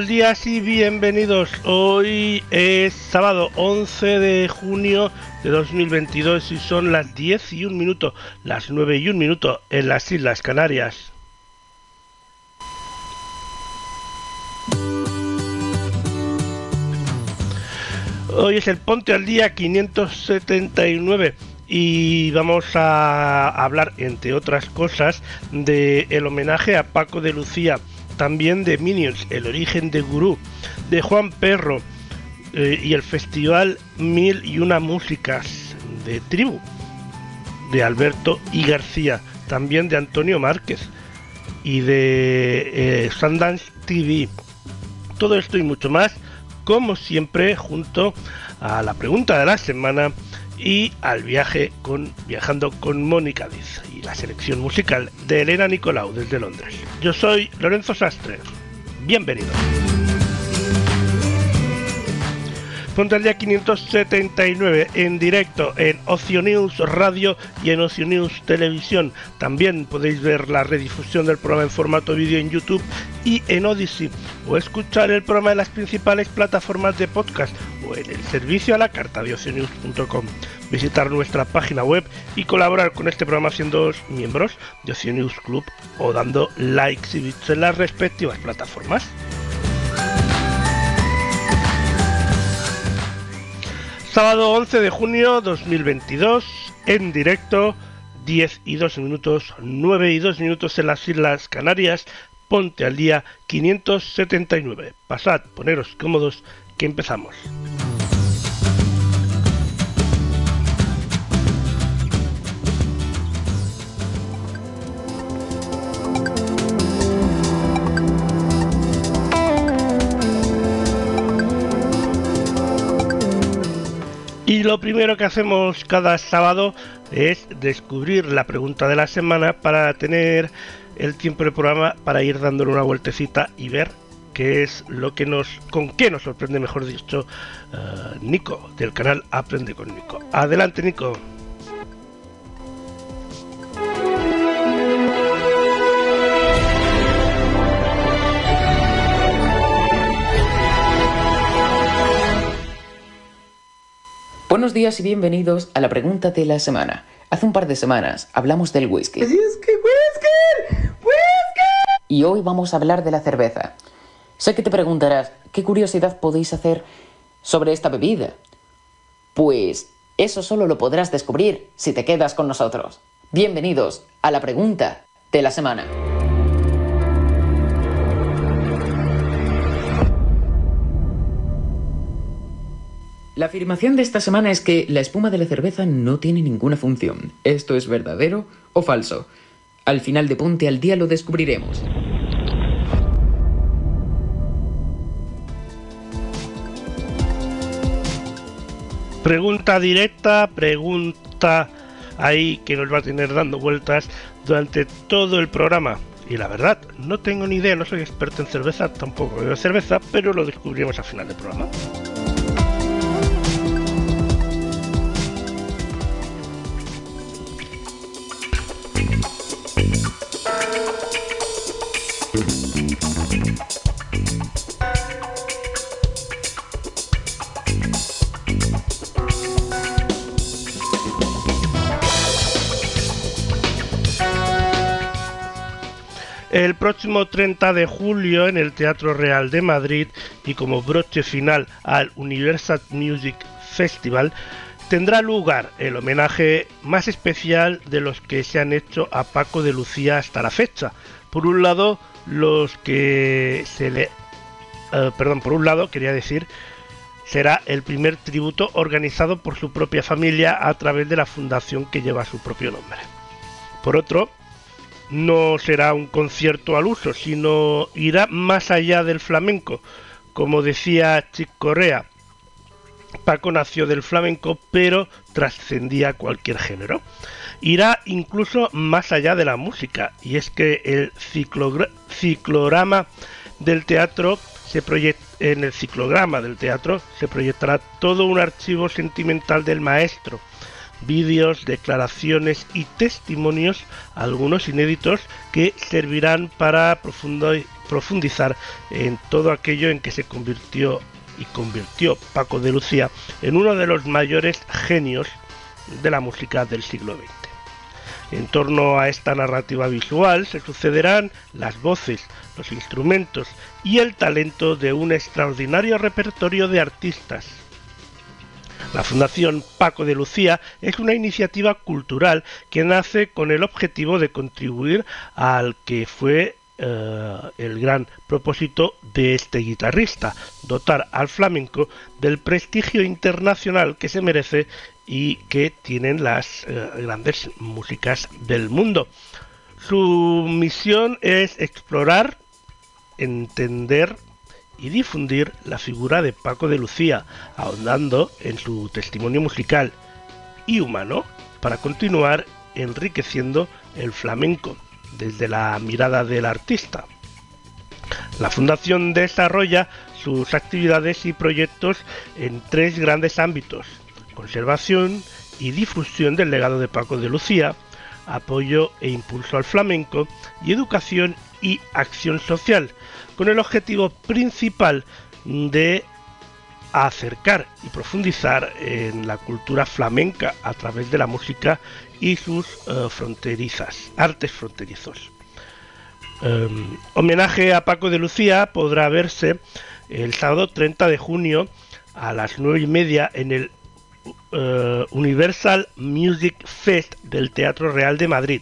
Buenos días y bienvenidos. Hoy es sábado 11 de junio de 2022 y son las 10 y un minuto, las 9 y un minuto en las Islas Canarias. Hoy es el Ponte al Día 579 y vamos a hablar, entre otras cosas, de el homenaje a Paco de Lucía, también de Minions, el origen de Gurú, de Juan Perro eh, y el festival Mil y una músicas de Tribu, de Alberto y García, también de Antonio Márquez y de eh, Sundance TV. Todo esto y mucho más, como siempre, junto a la pregunta de la semana y al viaje con viajando con Mónica Diz la selección musical de Elena Nicolau desde Londres. Yo soy Lorenzo Sastre. Bienvenido. Ponte al día 579 en directo en Ocio News Radio y en Ocio News Televisión. También podéis ver la redifusión del programa en formato vídeo en YouTube y en Odyssey o escuchar el programa en las principales plataformas de podcast o en el servicio a la carta de ocionews.com. Visitar nuestra página web y colaborar con este programa siendo miembros de Ocio News Club o dando likes y bits en las respectivas plataformas. Sábado 11 de junio 2022, en directo, 10 y 2 minutos, 9 y 2 minutos en las Islas Canarias, ponte al día 579. Pasad, poneros cómodos, que empezamos. Y lo primero que hacemos cada sábado es descubrir la pregunta de la semana para tener el tiempo del programa para ir dándole una vueltecita y ver qué es lo que nos, con qué nos sorprende, mejor dicho, eh, Nico del canal Aprende con Nico. Adelante, Nico. Buenos días y bienvenidos a la pregunta de la semana. Hace un par de semanas hablamos del whisky. Y hoy vamos a hablar de la cerveza. Sé que te preguntarás, ¿qué curiosidad podéis hacer sobre esta bebida? Pues eso solo lo podrás descubrir si te quedas con nosotros. Bienvenidos a la pregunta de la semana. La afirmación de esta semana es que la espuma de la cerveza no tiene ninguna función. ¿Esto es verdadero o falso? Al final de Ponte al Día lo descubriremos. Pregunta directa, pregunta ahí que nos va a tener dando vueltas durante todo el programa. Y la verdad, no tengo ni idea, no soy experto en cerveza, tampoco bebo cerveza, pero lo descubrimos al final del programa. El próximo 30 de julio en el Teatro Real de Madrid y como broche final al Universal Music Festival tendrá lugar el homenaje más especial de los que se han hecho a Paco de Lucía hasta la fecha. Por un lado, los que se le... Eh, perdón, por un lado quería decir será el primer tributo organizado por su propia familia a través de la fundación que lleva su propio nombre. Por otro, no será un concierto al uso, sino irá más allá del flamenco. Como decía Chick Correa, Paco nació del flamenco, pero trascendía cualquier género. Irá incluso más allá de la música, y es que el ciclograma del teatro se en el ciclograma del teatro se proyectará todo un archivo sentimental del maestro, vídeos, declaraciones y testimonios, algunos inéditos, que servirán para profundizar en todo aquello en que se convirtió y convirtió Paco de Lucía en uno de los mayores genios de la música del siglo XX. En torno a esta narrativa visual se sucederán las voces, los instrumentos y el talento de un extraordinario repertorio de artistas, la Fundación Paco de Lucía es una iniciativa cultural que nace con el objetivo de contribuir al que fue eh, el gran propósito de este guitarrista, dotar al flamenco del prestigio internacional que se merece y que tienen las eh, grandes músicas del mundo. Su misión es explorar, entender y difundir la figura de Paco de Lucía, ahondando en su testimonio musical y humano para continuar enriqueciendo el flamenco desde la mirada del artista. La Fundación desarrolla sus actividades y proyectos en tres grandes ámbitos, conservación y difusión del legado de Paco de Lucía, apoyo e impulso al flamenco y educación y acción social, con el objetivo principal de acercar y profundizar en la cultura flamenca a través de la música y sus eh, fronterizas, artes fronterizos. Em, homenaje a Paco de Lucía podrá verse el sábado 30 de junio a las 9 y media en el eh, Universal Music Fest del Teatro Real de Madrid.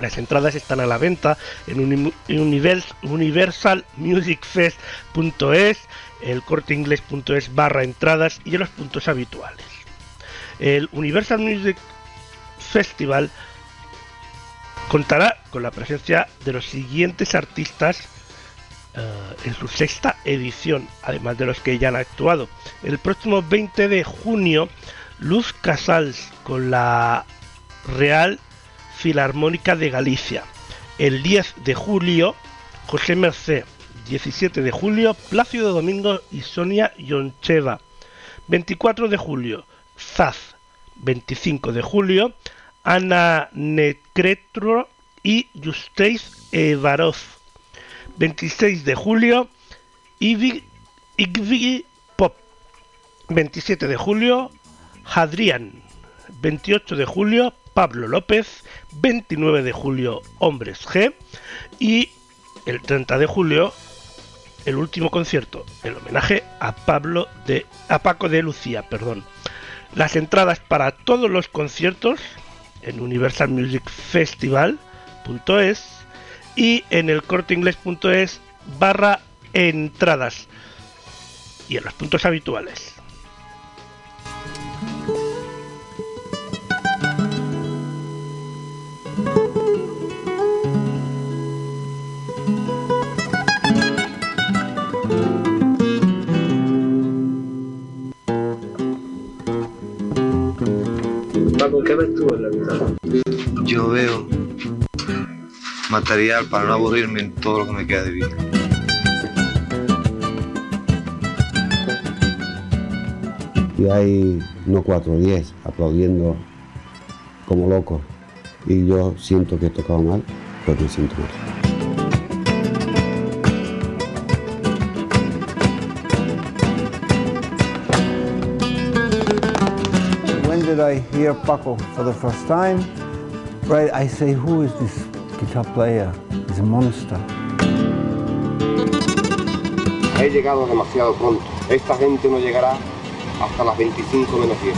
Las entradas están a la venta en universalmusicfest.es, el corteinglés.es barra entradas y en los puntos habituales. El Universal Music Festival contará con la presencia de los siguientes artistas eh, en su sexta edición, además de los que ya han actuado. El próximo 20 de junio, Luz Casals con la Real Filarmónica de Galicia. El 10 de julio, José Mercé. 17 de julio, Plácido Domingo y Sonia Yoncheva. 24 de julio, Zaz. 25 de julio, Ana Necretro y Justeis Evaroz. 26 de julio, Igvi Pop. 27 de julio, Hadrian. 28 de julio, Pablo López, 29 de julio Hombres G y el 30 de julio el último concierto, el homenaje a Pablo de a Paco de Lucía, perdón. Las entradas para todos los conciertos en universalmusicfestival.es y en el corteinglés.es barra entradas y en los puntos habituales. ¿Qué ves tú en la vida? Yo veo material para no aburrirme en todo lo que me queda de vida. Y hay no cuatro, diez aplaudiendo como locos. Y yo siento que he tocado mal, pues me siento mal. I Paco for the first time, right, I say, who is this guitar player? It's a monster. He llegado demasiado pronto. Esta gente no llegará hasta las 25 menos 10.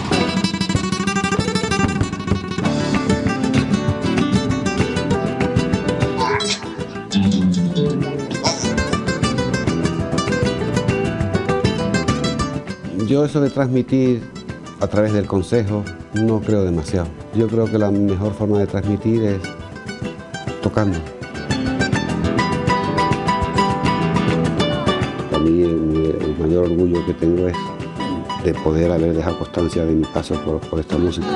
Yo eso de transmitir a través del consejo no creo demasiado. Yo creo que la mejor forma de transmitir es tocando. Para mí el, el mayor orgullo que tengo es de poder haber dejado constancia de mi paso por, por esta música.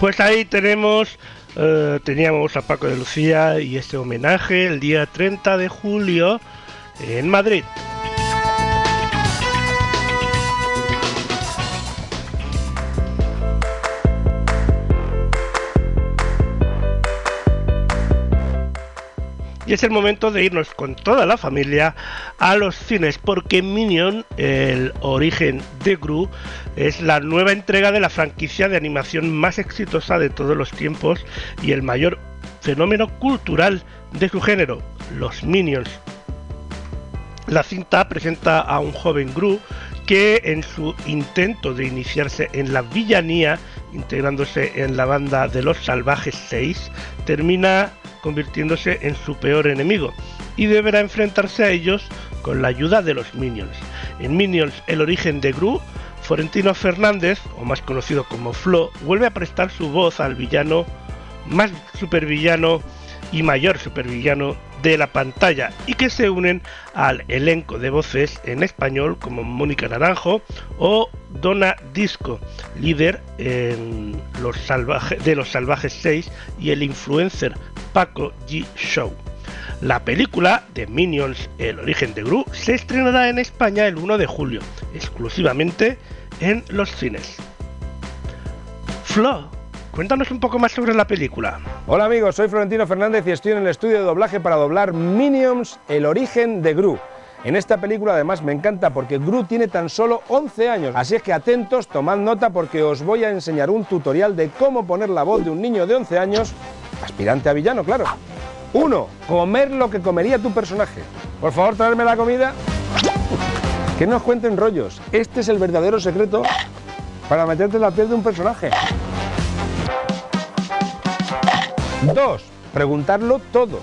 Pues ahí tenemos, eh, teníamos a Paco de Lucía y este homenaje el día 30 de julio en Madrid. Y es el momento de irnos con toda la familia a los cines, porque Minion, el origen de Gru, es la nueva entrega de la franquicia de animación más exitosa de todos los tiempos y el mayor fenómeno cultural de su género, los Minions. La cinta presenta a un joven Gru que en su intento de iniciarse en la villanía, integrándose en la banda de los Salvajes 6, termina convirtiéndose en su peor enemigo y deberá enfrentarse a ellos con la ayuda de los Minions. En Minions, el origen de Gru, Florentino Fernández, o más conocido como Flo, vuelve a prestar su voz al villano más supervillano y mayor supervillano de la pantalla y que se unen al elenco de voces en español como Mónica Naranjo o Donna Disco, líder en los de los Salvajes 6 y el influencer Paco G Show. La película de Minions, El origen de Gru, se estrenará en España el 1 de julio, exclusivamente en los cines. Flo, Cuéntanos un poco más sobre la película. Hola amigos, soy Florentino Fernández y estoy en el estudio de doblaje para doblar Minions, el origen de Gru. En esta película además me encanta porque Gru tiene tan solo 11 años, así es que atentos, tomad nota porque os voy a enseñar un tutorial de cómo poner la voz de un niño de 11 años, aspirante a villano, claro. 1. Comer lo que comería tu personaje. Por favor, traerme la comida. Que no os cuenten rollos. Este es el verdadero secreto para meterte en la piel de un personaje. Dos, preguntarlo todo.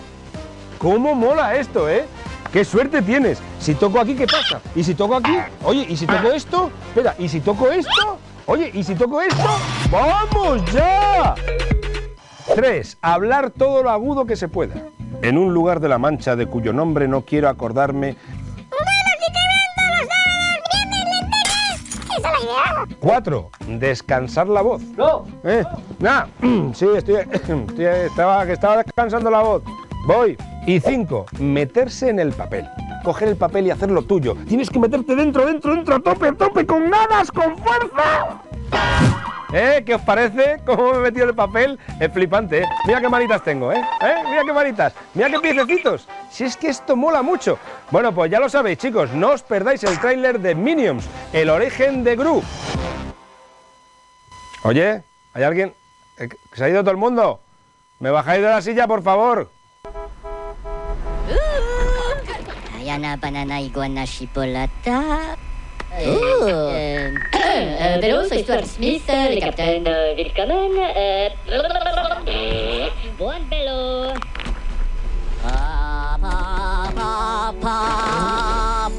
¿Cómo mola esto, eh? ¡Qué suerte tienes! Si toco aquí, ¿qué pasa? ¿Y si toco aquí? Oye, ¿y si toco esto? Espera, ¿y si toco esto? Oye, ¿y si toco esto? ¡Vamos ya! Tres, hablar todo lo agudo que se pueda. En un lugar de la Mancha de cuyo nombre no quiero acordarme. Cuatro, descansar la voz. No. ¿Eh? Nah, sí, estoy, estoy- estaba, que estaba descansando la voz. Voy. Y cinco, meterse en el papel. Coger el papel y hacerlo tuyo. Tienes que meterte dentro, dentro, dentro, a tope, a tope, con ganas, con fuerza. ¿Eh? ¿Qué os parece? ¿Cómo me he metido el papel? Es flipante, ¿eh? Mira qué manitas tengo, ¿eh? ¿Eh? Mira qué manitas. Mira qué piececitos. Si es que esto mola mucho. Bueno, pues ya lo sabéis, chicos. No os perdáis el tráiler de Minions, el origen de Gru. Oye, ¿hay alguien? Eh, que ¿Se ha ido todo el mundo? ¿Me bajáis de la silla, por favor? Ayana, banana, iguana, chipolata. Eh, eh, pero soy Stuart Smith, el capitán eh, pa,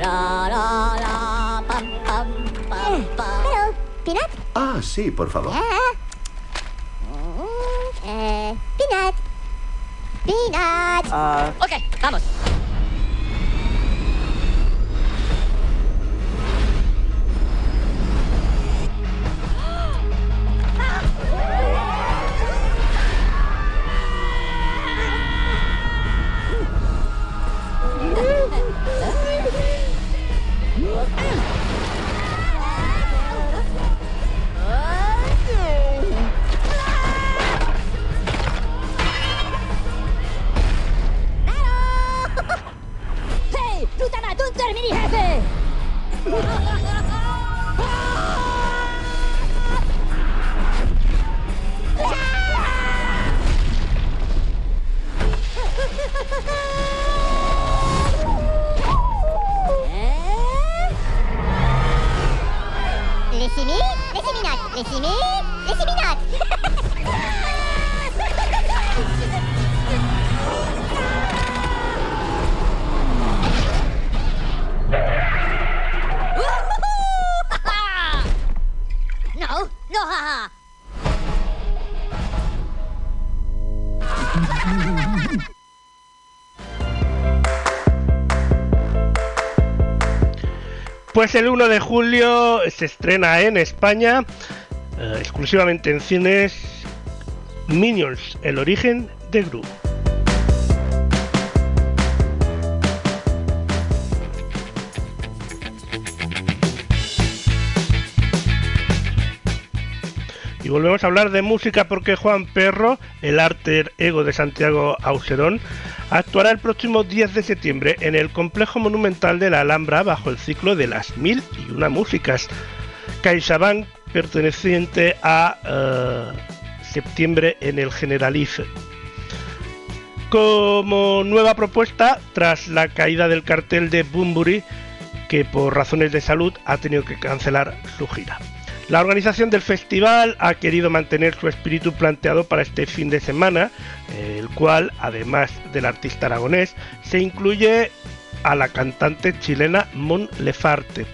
ra, ra, ra, pam. ¿Peanut? Ah, sí, por favor. Eh, peanut. Peanut. Ok, vamos. レシミレシミナッレシミレシ Pues el 1 de julio se estrena en España, eh, exclusivamente en cines, Minions, el origen de Gru. Y volvemos a hablar de música porque Juan Perro, el alter ego de Santiago Auserón, actuará el próximo 10 de septiembre en el complejo monumental de la Alhambra bajo el ciclo de las mil y una músicas. CaixaBank perteneciente a eh, septiembre en el Generalife. Como nueva propuesta, tras la caída del cartel de Bumburi, que por razones de salud ha tenido que cancelar su gira. La organización del festival ha querido mantener su espíritu planteado para este fin de semana, el cual, además del artista aragonés, se incluye a la cantante chilena Mon Lefarte.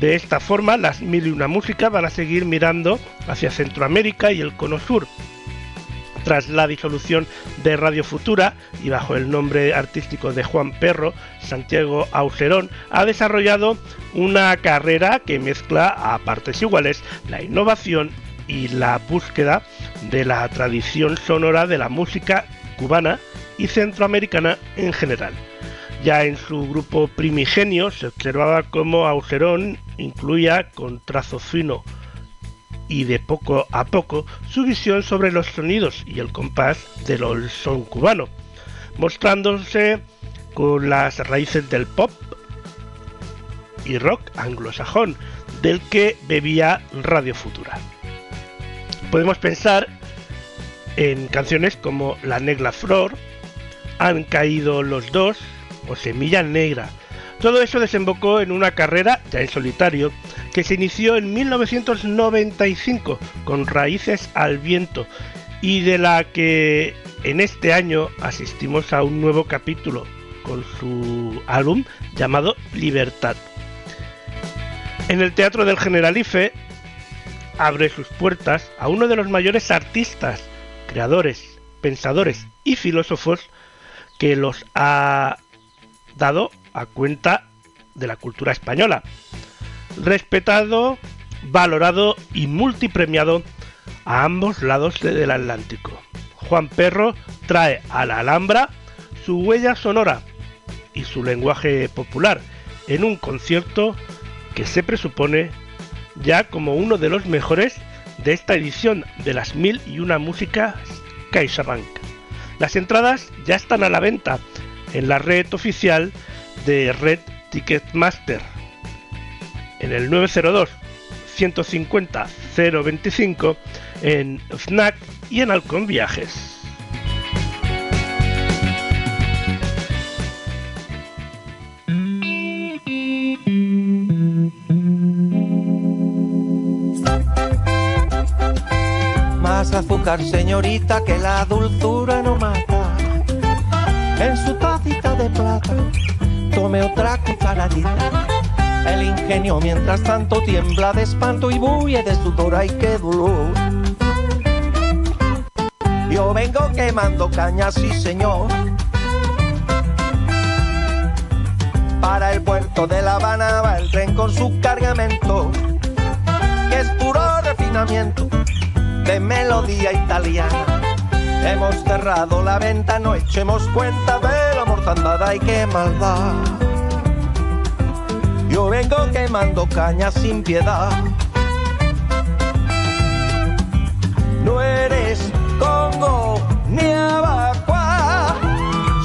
De esta forma, las mil y una músicas van a seguir mirando hacia Centroamérica y el Cono Sur, tras la disolución de Radio Futura y bajo el nombre artístico de Juan Perro, Santiago Auserón ha desarrollado una carrera que mezcla a partes iguales la innovación y la búsqueda de la tradición sonora de la música cubana y centroamericana en general. Ya en su grupo primigenio se observaba cómo Auserón incluía con trazo fino y de poco a poco su visión sobre los sonidos y el compás del son cubano, mostrándose con las raíces del pop y rock anglosajón, del que bebía Radio Futura. Podemos pensar en canciones como La Negra Flor, Han caído los dos o Semilla Negra. Todo eso desembocó en una carrera ya en solitario que se inició en 1995 con Raíces al Viento y de la que en este año asistimos a un nuevo capítulo con su álbum llamado Libertad. En el Teatro del Generalife abre sus puertas a uno de los mayores artistas, creadores, pensadores y filósofos que los ha dado a cuenta de la cultura española, respetado, valorado y multipremiado a ambos lados del Atlántico. Juan Perro trae a la Alhambra su huella sonora y su lenguaje popular en un concierto que se presupone ya como uno de los mejores de esta edición de las mil y una músicas CaixaBank. Las entradas ya están a la venta en la red oficial de Red Ticketmaster en el 902 150 025 en FNAC y en Halcón Viajes. Más azúcar, señorita, que la dulzura no mata. En su tacita de plata, tome otra cucharadita el ingenio mientras tanto tiembla de espanto y bulle de sudor, ay qué dolor. Yo vengo quemando cañas, sí señor. Para el puerto de La Habana va el tren con su cargamento, que es puro refinamiento de melodía italiana. Hemos cerrado la venta, no echemos cuenta de mortandad, y qué maldad. Yo vengo quemando caña sin piedad. No eres Congo ni Abacua,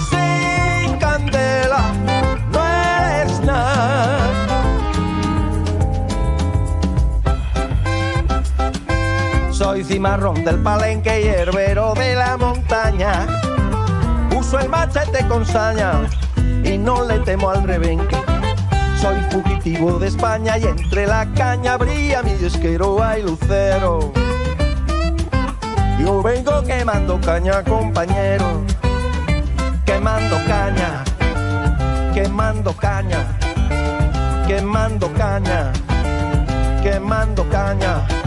sin candela no eres nada. Soy cimarrón del palenque y herbero de la montaña. Uso el machete con saña y no le temo al rebenque. Soy fugitivo de España y entre la caña brilla mi disquero hay lucero. Yo vengo quemando caña, compañero. Quemando caña, quemando caña, quemando caña, quemando caña.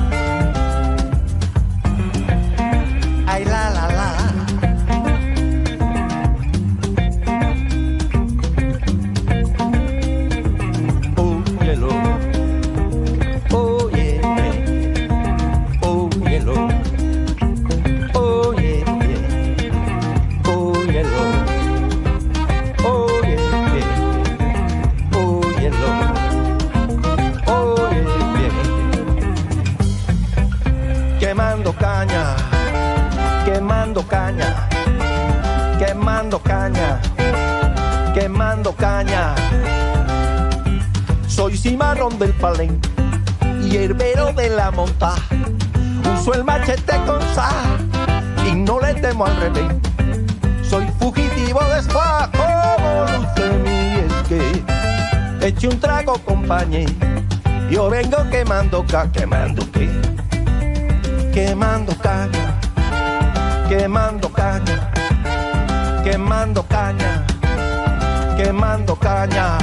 montar. Uso el machete con sa y no le temo al revés. Soy fugitivo de spa, como luce mi esque. Eche un trago, compañía. Yo vengo quemando ca, quemando qué, quemando caña, quemando caña, quemando caña. Quemando caña.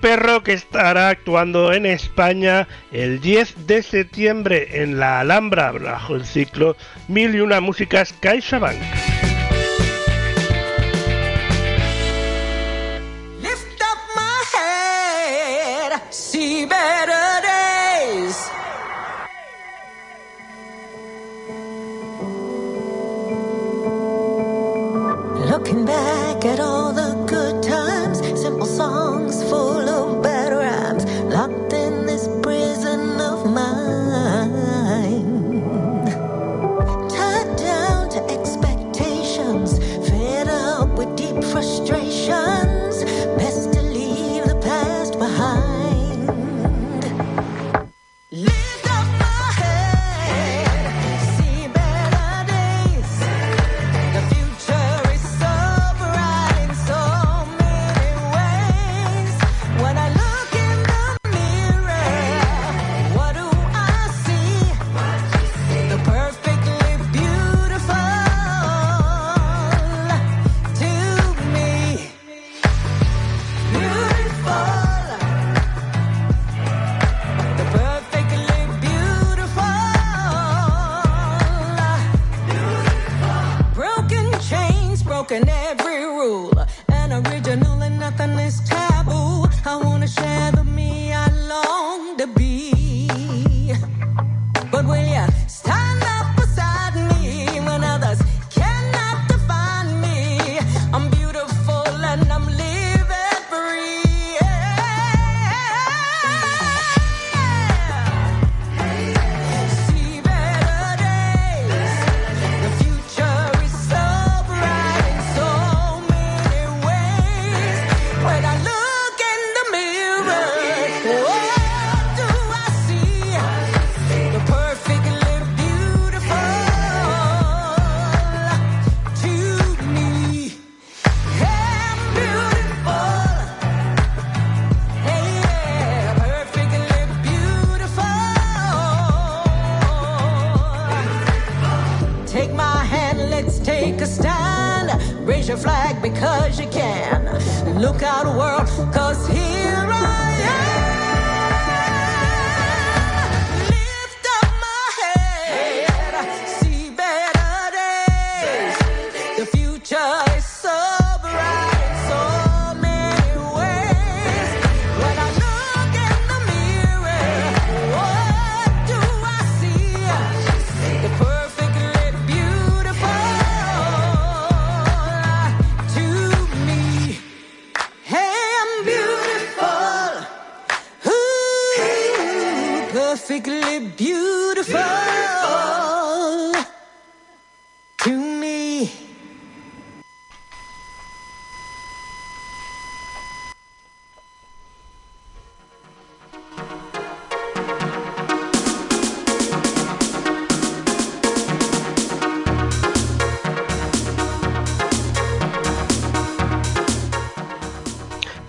Perro que estará actuando en España el 10 de septiembre en la Alhambra bajo el ciclo Mil y una músicas CaixaBank.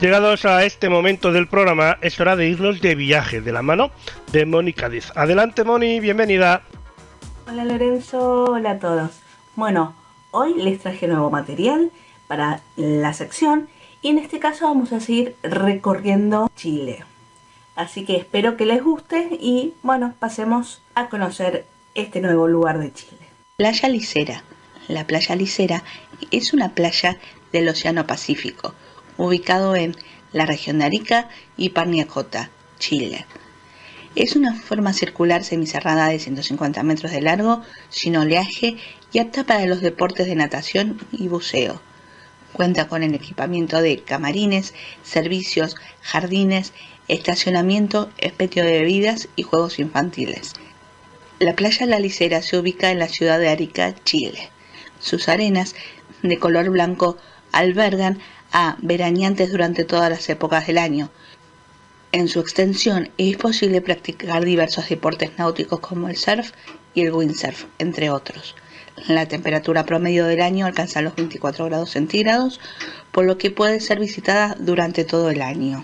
Llegados a este momento del programa, es hora de irnos de viaje de la mano de Moni Cádiz. Adelante Moni, bienvenida. Hola Lorenzo, hola a todos. Bueno, hoy les traje nuevo material para la sección y en este caso vamos a seguir recorriendo Chile. Así que espero que les guste y bueno, pasemos a conocer este nuevo lugar de Chile. Playa Licera. La playa Licera es una playa del Océano Pacífico ubicado en la región de Arica y Parniacota, Chile. Es una forma circular semicerrada de 150 metros de largo, sin oleaje y apta para los deportes de natación y buceo. Cuenta con el equipamiento de camarines, servicios, jardines, estacionamiento, espetio de bebidas y juegos infantiles. La playa La Licera se ubica en la ciudad de Arica, Chile. Sus arenas, de color blanco, albergan a veraneantes durante todas las épocas del año. En su extensión es posible practicar diversos deportes náuticos como el surf y el windsurf, entre otros. La temperatura promedio del año alcanza los 24 grados centígrados, por lo que puede ser visitada durante todo el año.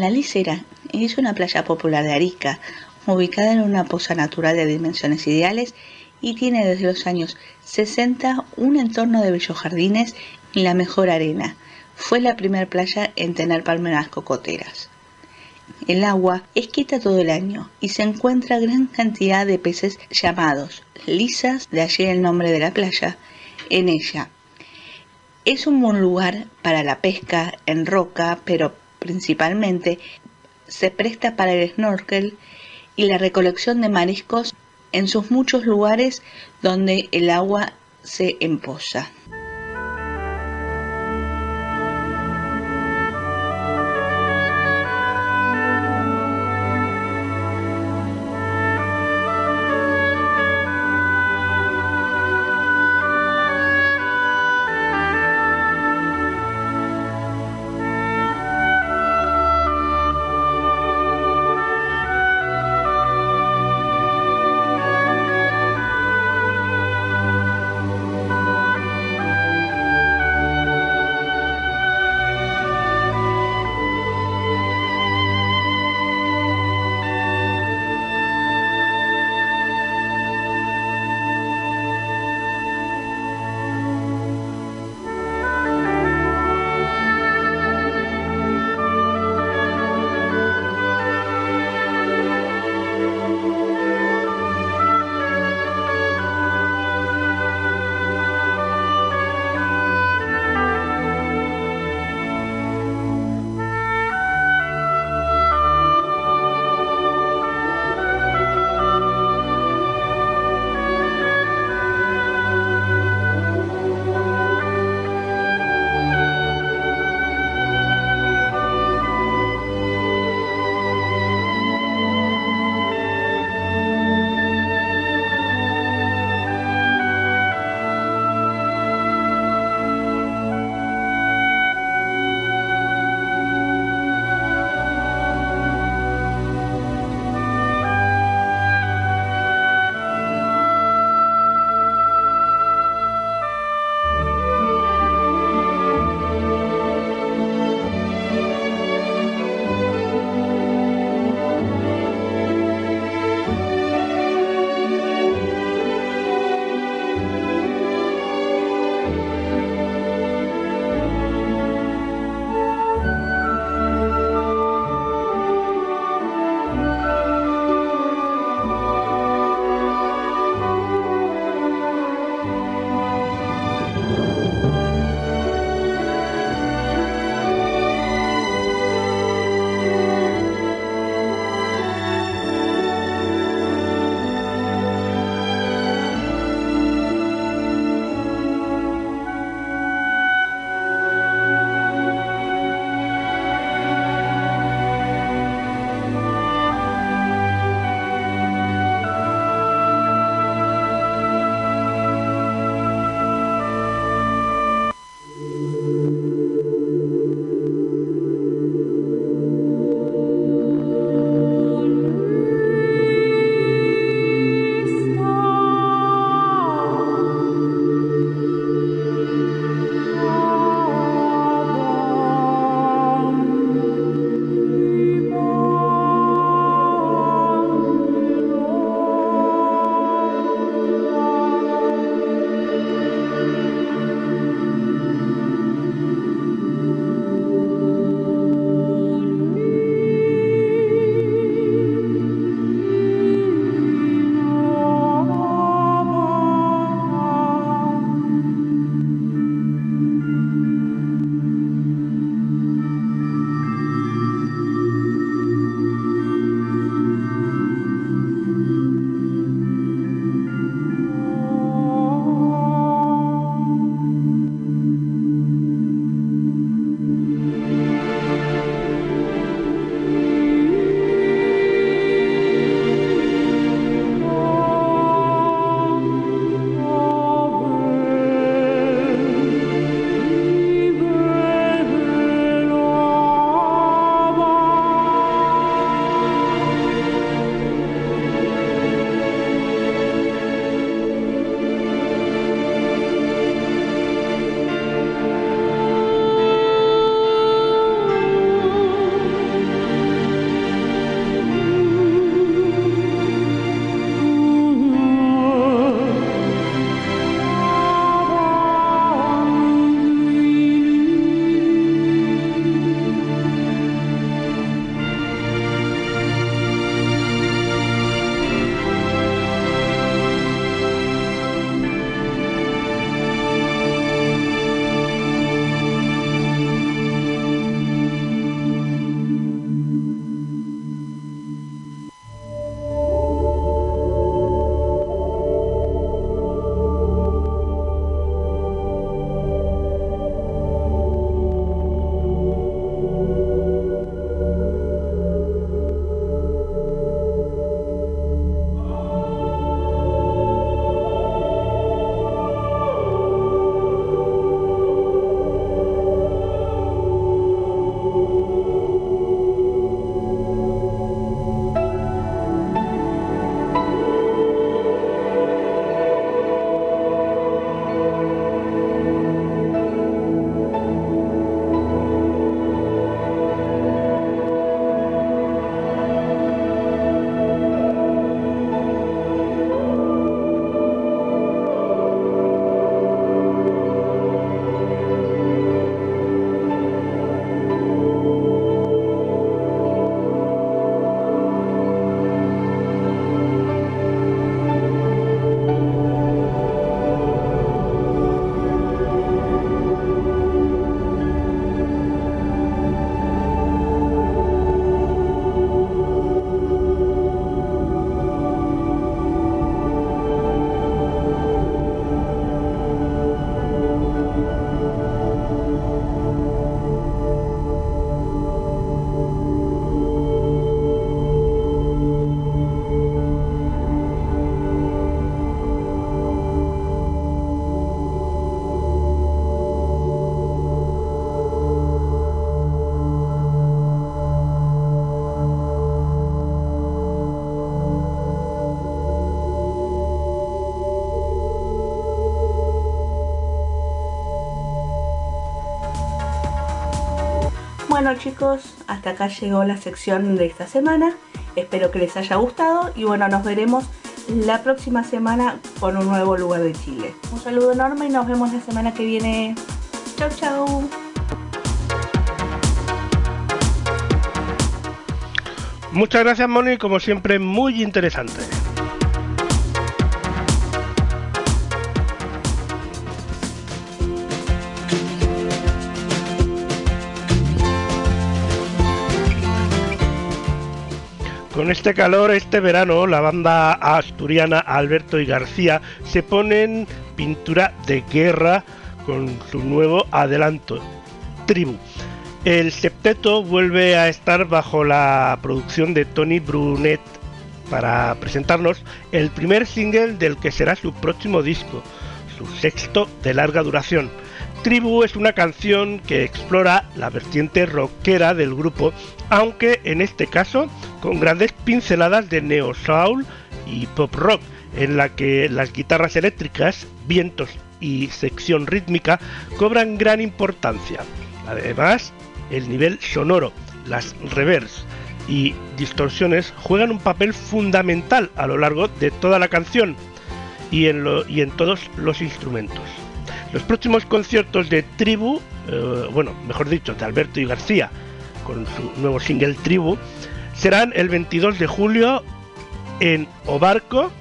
La Licera es una playa popular de Arica, ubicada en una poza natural de dimensiones ideales y tiene desde los años 60 un entorno de bellos jardines y la mejor arena. Fue la primera playa en tener palmeras cocoteras. El agua es quieta todo el año y se encuentra gran cantidad de peces llamados lisas, de allí el nombre de la playa, en ella. Es un buen lugar para la pesca en roca, pero principalmente se presta para el snorkel y la recolección de mariscos en sus muchos lugares donde el agua se empoza. Chicos, hasta acá llegó la sección de esta semana. Espero que les haya gustado y bueno, nos veremos la próxima semana con un nuevo lugar de Chile. Un saludo enorme y nos vemos la semana que viene. Chau chau. Muchas gracias Moni, como siempre muy interesante. Este calor, este verano, la banda asturiana Alberto y García se ponen pintura de guerra con su nuevo adelanto, Tribu. El septeto vuelve a estar bajo la producción de Tony Brunet para presentarnos el primer single del que será su próximo disco, su sexto de larga duración. Tribu es una canción que explora la vertiente rockera del grupo, aunque en este caso con grandes pinceladas de neo soul y pop rock, en la que las guitarras eléctricas, vientos y sección rítmica cobran gran importancia. Además, el nivel sonoro, las reverbs y distorsiones juegan un papel fundamental a lo largo de toda la canción y en, lo- y en todos los instrumentos. Los próximos conciertos de Tribu, eh, bueno, mejor dicho, de Alberto y García, con su nuevo single Tribu, serán el 22 de julio en Obarco,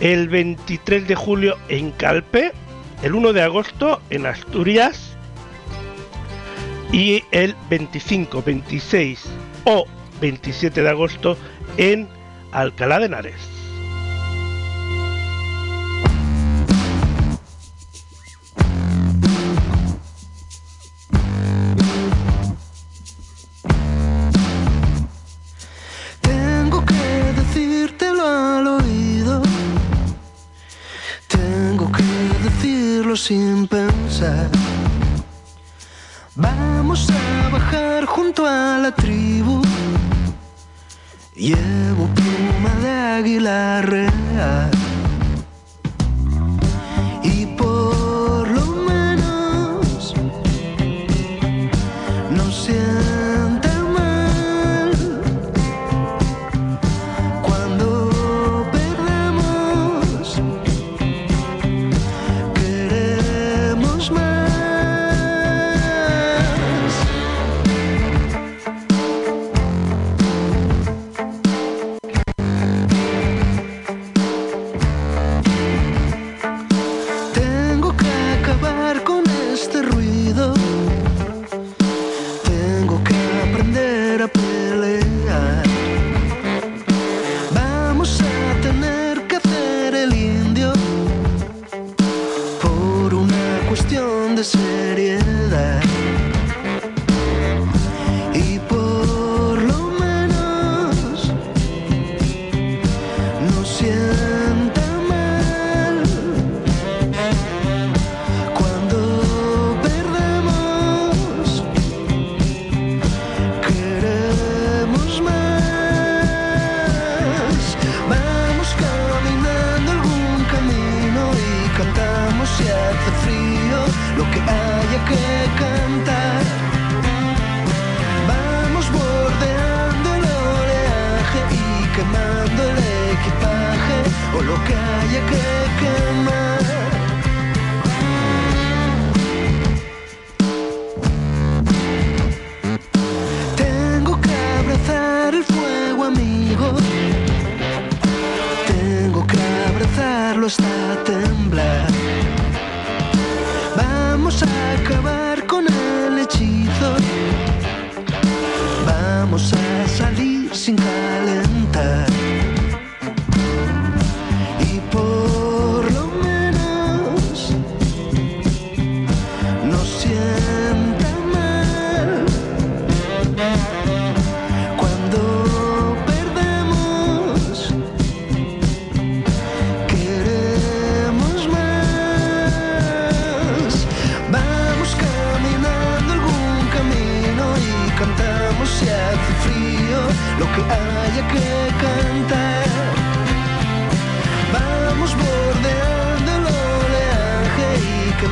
el 23 de julio en Calpe, el 1 de agosto en Asturias y el 25, 26 o 27 de agosto en Alcalá de Henares.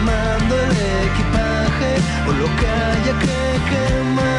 Quemando el equipaje o lo que haya que quemar.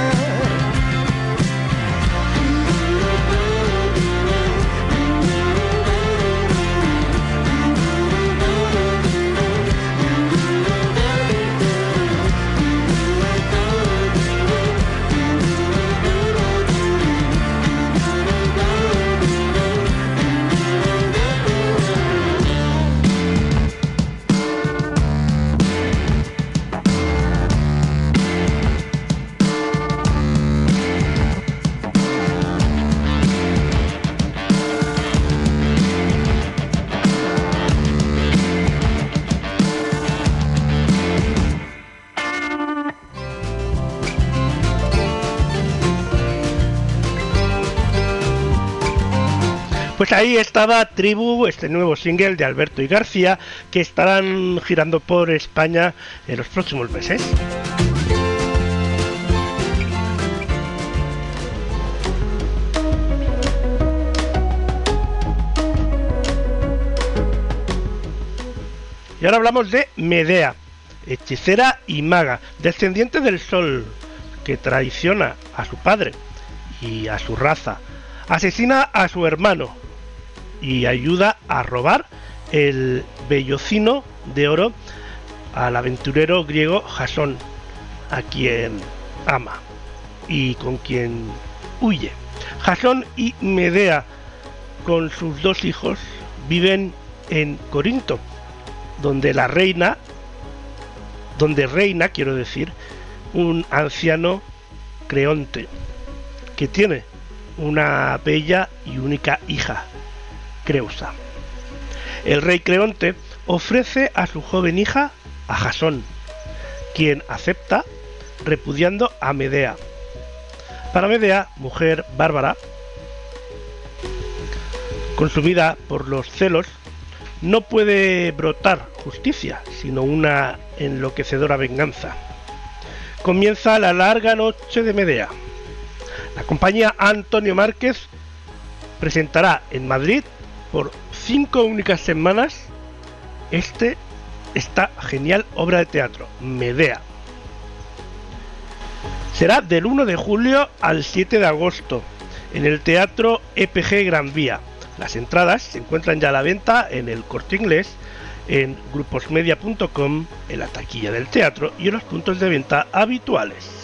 Ahí estaba Tribu, este nuevo single de Alberto y García, que estarán girando por España en los próximos meses. Y ahora hablamos de Medea, hechicera y maga, descendiente del sol, que traiciona a su padre y a su raza, asesina a su hermano y ayuda a robar el bellocino de oro al aventurero griego Jasón, a quien ama y con quien huye. Jasón y Medea, con sus dos hijos, viven en Corinto, donde la reina, donde reina, quiero decir, un anciano Creonte, que tiene una bella y única hija, Creusa. El rey Creonte ofrece a su joven hija a Jasón, quien acepta repudiando a Medea. Para Medea, mujer bárbara, consumida por los celos, no puede brotar justicia, sino una enloquecedora venganza. Comienza la larga noche de Medea. La compañía Antonio Márquez presentará en Madrid por cinco únicas semanas este esta genial obra de teatro, Medea. Será del 1 de julio al 7 de agosto en el Teatro EPG Gran Vía. Las entradas se encuentran ya a la venta en el corte inglés, en gruposmedia.com, en la taquilla del teatro y en los puntos de venta habituales.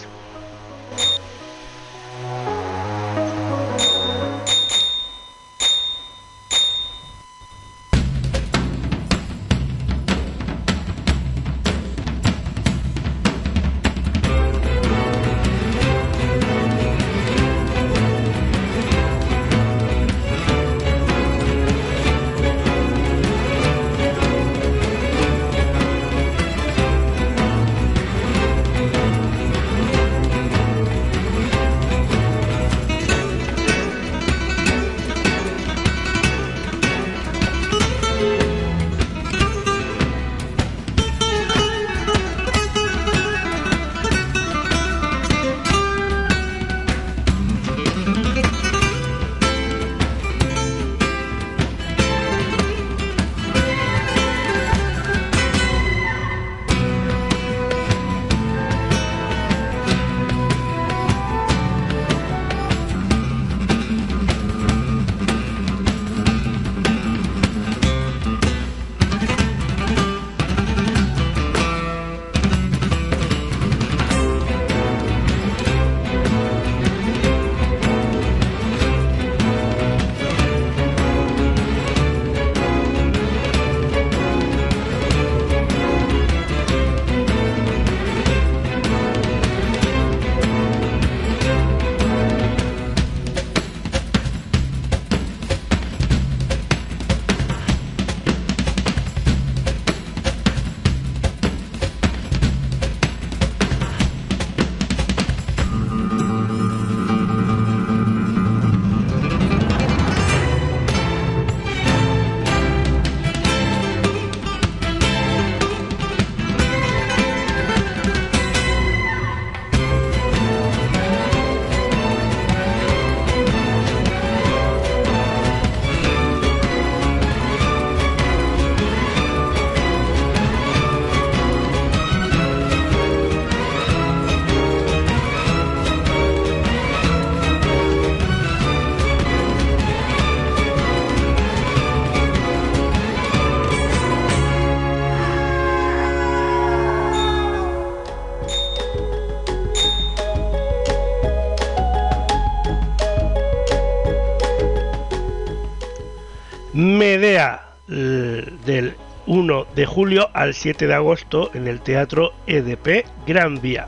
Del 1 de julio al 7 de agosto en el Teatro EDP Gran Vía.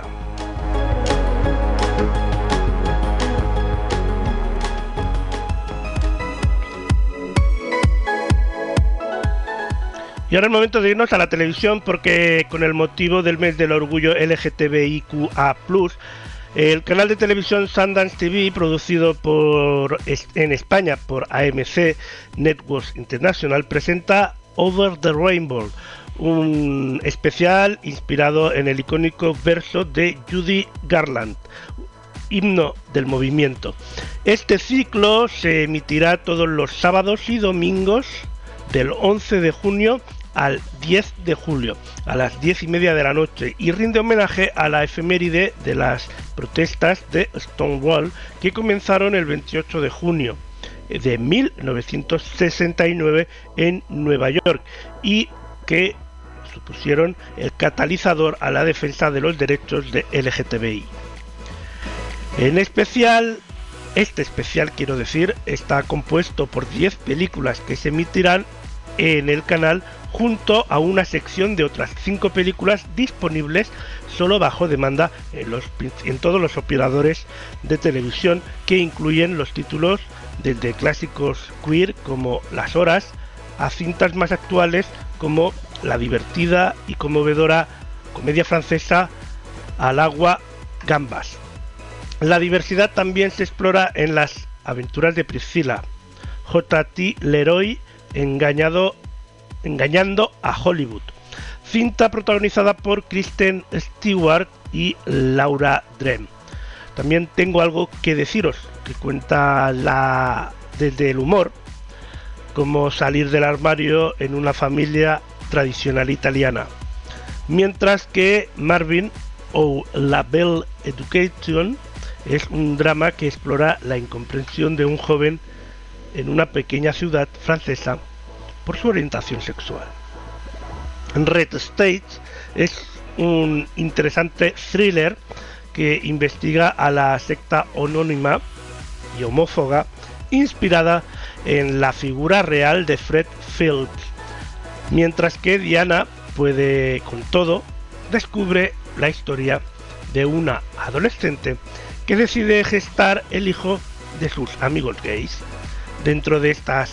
Y ahora es momento de irnos a la televisión porque con el motivo del mes del orgullo LGTBIQA+, El canal de televisión Sundance TV, producido por, en España por AMC Networks International, presenta Over the Rainbow, un especial inspirado en el icónico verso de Judy Garland, himno del movimiento. Este ciclo se emitirá todos los sábados y domingos del 11 de junio al 10 de julio a las 10 y media de la noche y rinde homenaje a la efeméride de las protestas de Stonewall que comenzaron el 28 de junio de 1969 en Nueva York y que supusieron el catalizador a la defensa de los derechos de LGTBI. En especial, este especial quiero decir, está compuesto por 10 películas que se emitirán en el canal junto a una sección de otras 5 películas disponibles solo bajo demanda en, los, en todos los operadores de televisión que incluyen los títulos desde clásicos queer como Las Horas a cintas más actuales como la divertida y conmovedora comedia francesa Al agua gambas. La diversidad también se explora en las aventuras de Priscilla, J.T. Leroy engañado, engañando a Hollywood, cinta protagonizada por Kristen Stewart y Laura Dren. También tengo algo que deciros, que cuenta la desde el humor, como salir del armario en una familia tradicional italiana. Mientras que Marvin o La Belle Education es un drama que explora la incomprensión de un joven en una pequeña ciudad francesa por su orientación sexual. Red State es un interesante thriller que investiga a la secta anónima y homófoba inspirada en la figura real de Fred Fields, mientras que Diana puede con todo descubre la historia de una adolescente que decide gestar el hijo de sus amigos gays. Dentro de esta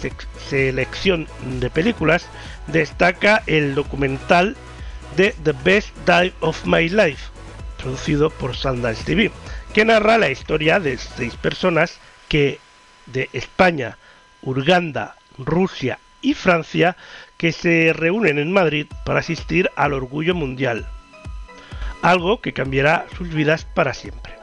selección de películas destaca el documental de The Best Day of My Life, producido por Sundance TV, que narra la historia de seis personas que de España, Uganda, Rusia y Francia que se reúnen en Madrid para asistir al Orgullo Mundial, algo que cambiará sus vidas para siempre.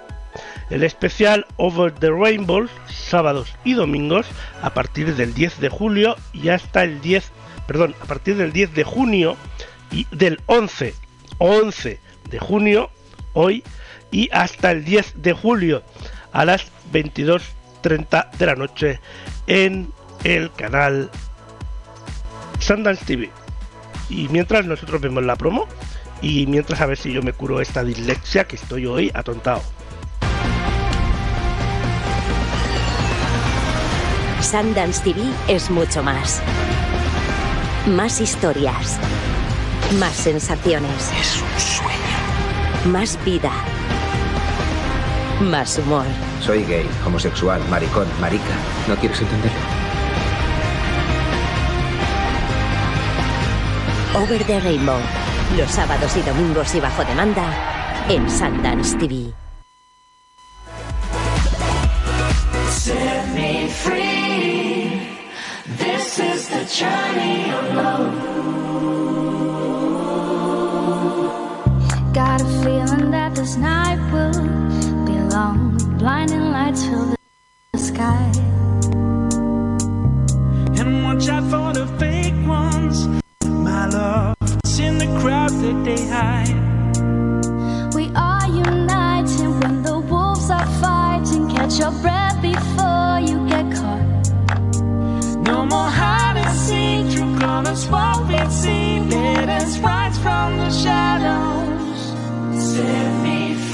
El especial Over the Rainbow, sábados y domingos, a partir del 10 de julio y hasta el 10, perdón, a partir del 10 de junio y del 11, 11 de junio, hoy, y hasta el 10 de julio a las 22.30 de la noche en el canal Sundance TV. Y mientras nosotros vemos la promo, y mientras a ver si yo me curo esta dislexia que estoy hoy atontado. Sundance TV es mucho más. Más historias. Más sensaciones. Es un sueño. Más vida. Más humor. Soy gay, homosexual, maricón, marica. ¿No quieres entenderlo? Over the Rainbow. Los sábados y domingos y bajo demanda en Sundance TV. Set me free. This is the journey of love. Got a feeling that this night will be long. Blinding lights fill the sky. And watch out for the fake ones. My love, it's in the crowd that they hide. We are united when the wolves are fighting. Catch your breath before you get caught. No more hide and seek. True colors see. Let us rise from the shadows. Set me free.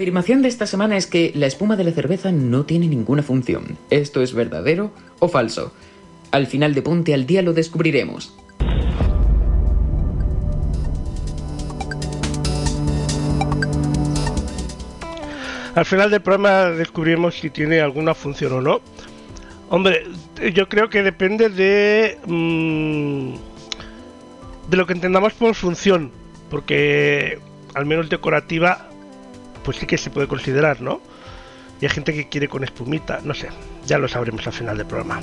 Afirmación de esta semana es que la espuma de la cerveza no tiene ninguna función. ¿Esto es verdadero o falso? Al final de Ponte al Día lo descubriremos. Al final del programa descubriremos si tiene alguna función o no. Hombre, yo creo que depende de mm, de lo que entendamos por función, porque al menos decorativa, pues sí que se puede considerar, ¿no? Y hay gente que quiere con espumita, no sé, ya lo sabremos al final del programa.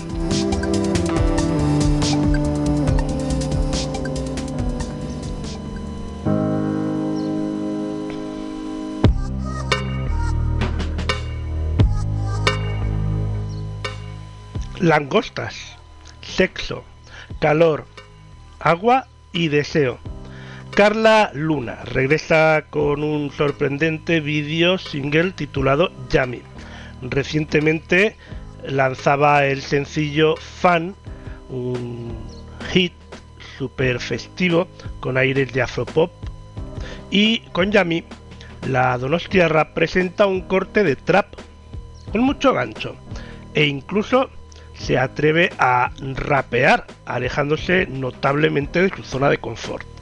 Langostas, sexo, calor, agua y deseo. Carla Luna regresa con un sorprendente vídeo single titulado Yami. Recientemente lanzaba el sencillo Fan, un hit super festivo con aires de afropop. Y con Yami, la Donostiarra presenta un corte de trap con mucho gancho e incluso se atreve a rapear, alejándose notablemente de su zona de confort.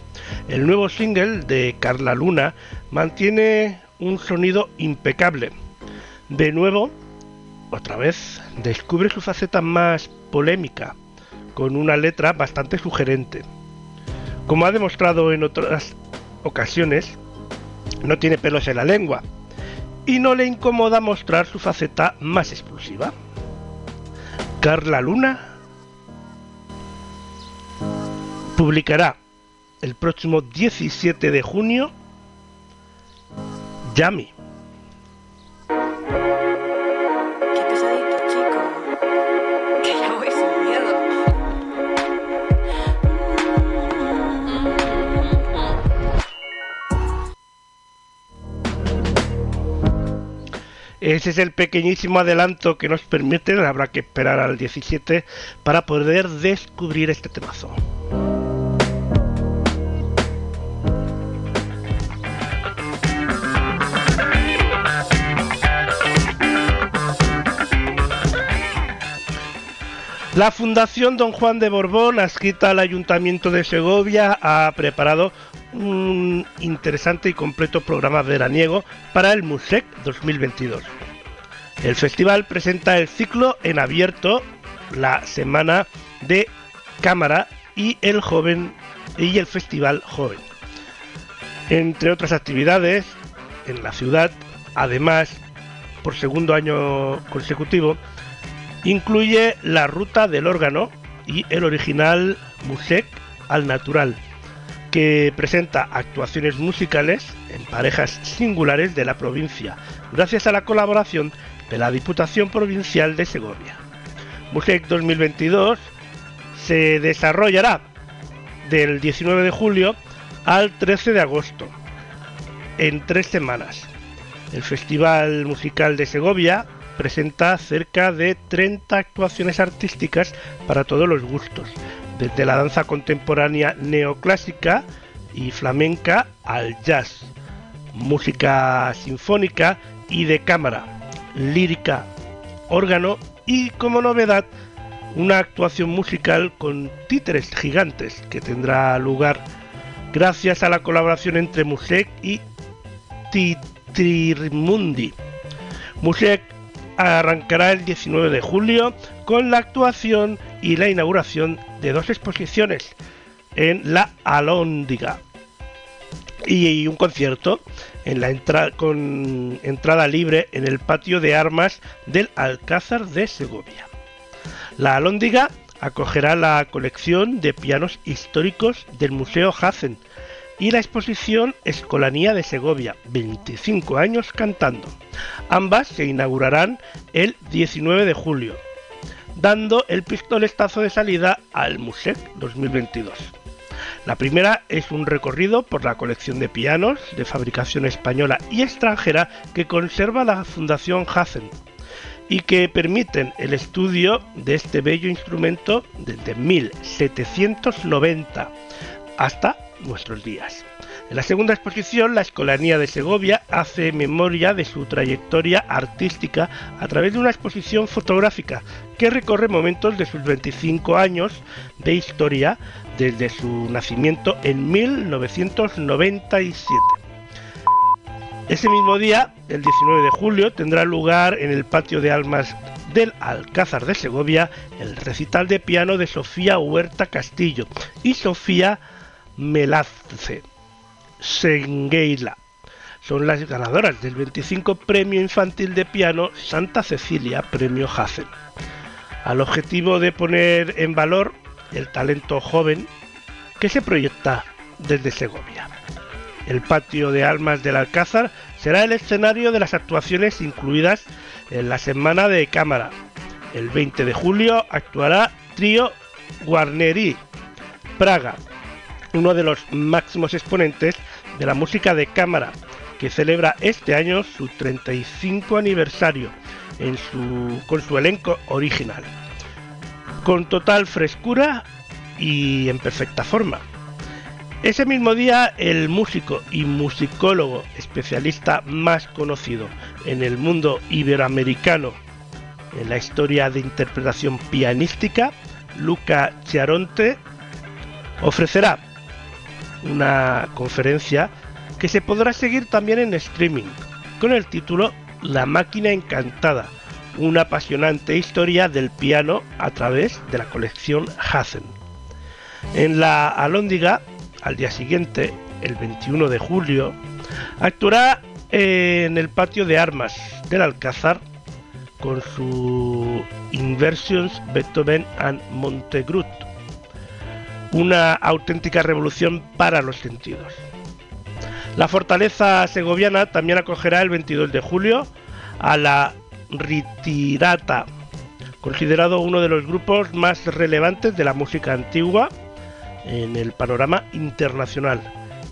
El nuevo single de Carla Luna mantiene un sonido impecable. De nuevo, otra vez, descubre su faceta más polémica, con una letra bastante sugerente. Como ha demostrado en otras ocasiones, no tiene pelos en la lengua y no le incomoda mostrar su faceta más explosiva. Carla Luna publicará el próximo 17 de junio Yami. Ese es el pequeñísimo adelanto que nos permiten, habrá que esperar al 17 para poder descubrir este temazo. La Fundación Don Juan de Borbón, adscrita al Ayuntamiento de Segovia, ha preparado un interesante y completo programa veraniego para el MUSEC 2022. El festival presenta el ciclo en abierto, la semana de cámara y el joven y el festival joven. Entre otras actividades, en la ciudad, además, por segundo año consecutivo, incluye la ruta del órgano y el original Musec al natural, que presenta actuaciones musicales en parejas singulares de la provincia, gracias a la colaboración de la Diputación Provincial de Segovia. Musec 2022 se desarrollará del 19 de julio al 13 de agosto, en tres semanas. El Festival Musical de Segovia presenta cerca de 30 actuaciones artísticas para todos los gustos, desde la danza contemporánea neoclásica y flamenca al jazz, música sinfónica y de cámara, lírica, órgano y como novedad una actuación musical con títeres gigantes que tendrá lugar gracias a la colaboración entre Musec y Titrimundi. Musec arrancará el 19 de julio con la actuación y la inauguración de dos exposiciones en la Alhóndiga y un concierto en la con entrada libre en el patio de armas del Alcázar de Segovia. La Alhóndiga acogerá la colección de pianos históricos del Museo Hazen y la exposición Escolanía de Segovia, 25 años cantando. Ambas se inaugurarán el 19 de julio, dando el pistoletazo de salida al Musec 2022. La primera es un recorrido por la colección de pianos de fabricación española y extranjera que conserva la Fundación Hazen y que permiten el estudio de este bello instrumento desde 1790 hasta nuestros días. En la segunda exposición, la Escolanía de Segovia hace memoria de su trayectoria artística a través de una exposición fotográfica que recorre momentos de sus 25 años de historia desde su nacimiento en 1997. Ese mismo día, el 19 de julio, tendrá lugar en el patio de almas del Alcázar de Segovia el recital de piano de Sofía Huerta Castillo y Sofía Melazze Sengueila. Son las ganadoras del 25 Premio Infantil de Piano Santa Cecilia Premio Hazen. Al objetivo de poner en valor el talento joven que se proyecta desde Segovia. El patio de almas del Alcázar será el escenario de las actuaciones incluidas en la semana de cámara. El 20 de julio actuará Trío Guarneri, Praga, uno de los máximos exponentes de la música de cámara, que celebra este año su 35 aniversario en su, con su elenco original, con total frescura y en perfecta forma. Ese mismo día, el músico y musicólogo especialista más conocido en el mundo iberoamericano en la historia de interpretación pianística, Luca Chiaronte, ofrecerá una conferencia que se podrá seguir también en streaming, con el título La máquina encantada, una apasionante historia del piano a través de la colección Hazen. En la Alhóndiga, al día siguiente, el 21 de julio, actuará en el patio de armas del Alcázar con su Inversions Beethoven and Montegrut, una auténtica revolución para los sentidos. La fortaleza segoviana también acogerá el 22 de julio a la Ritirata, considerado uno de los grupos más relevantes de la música antigua en el panorama internacional,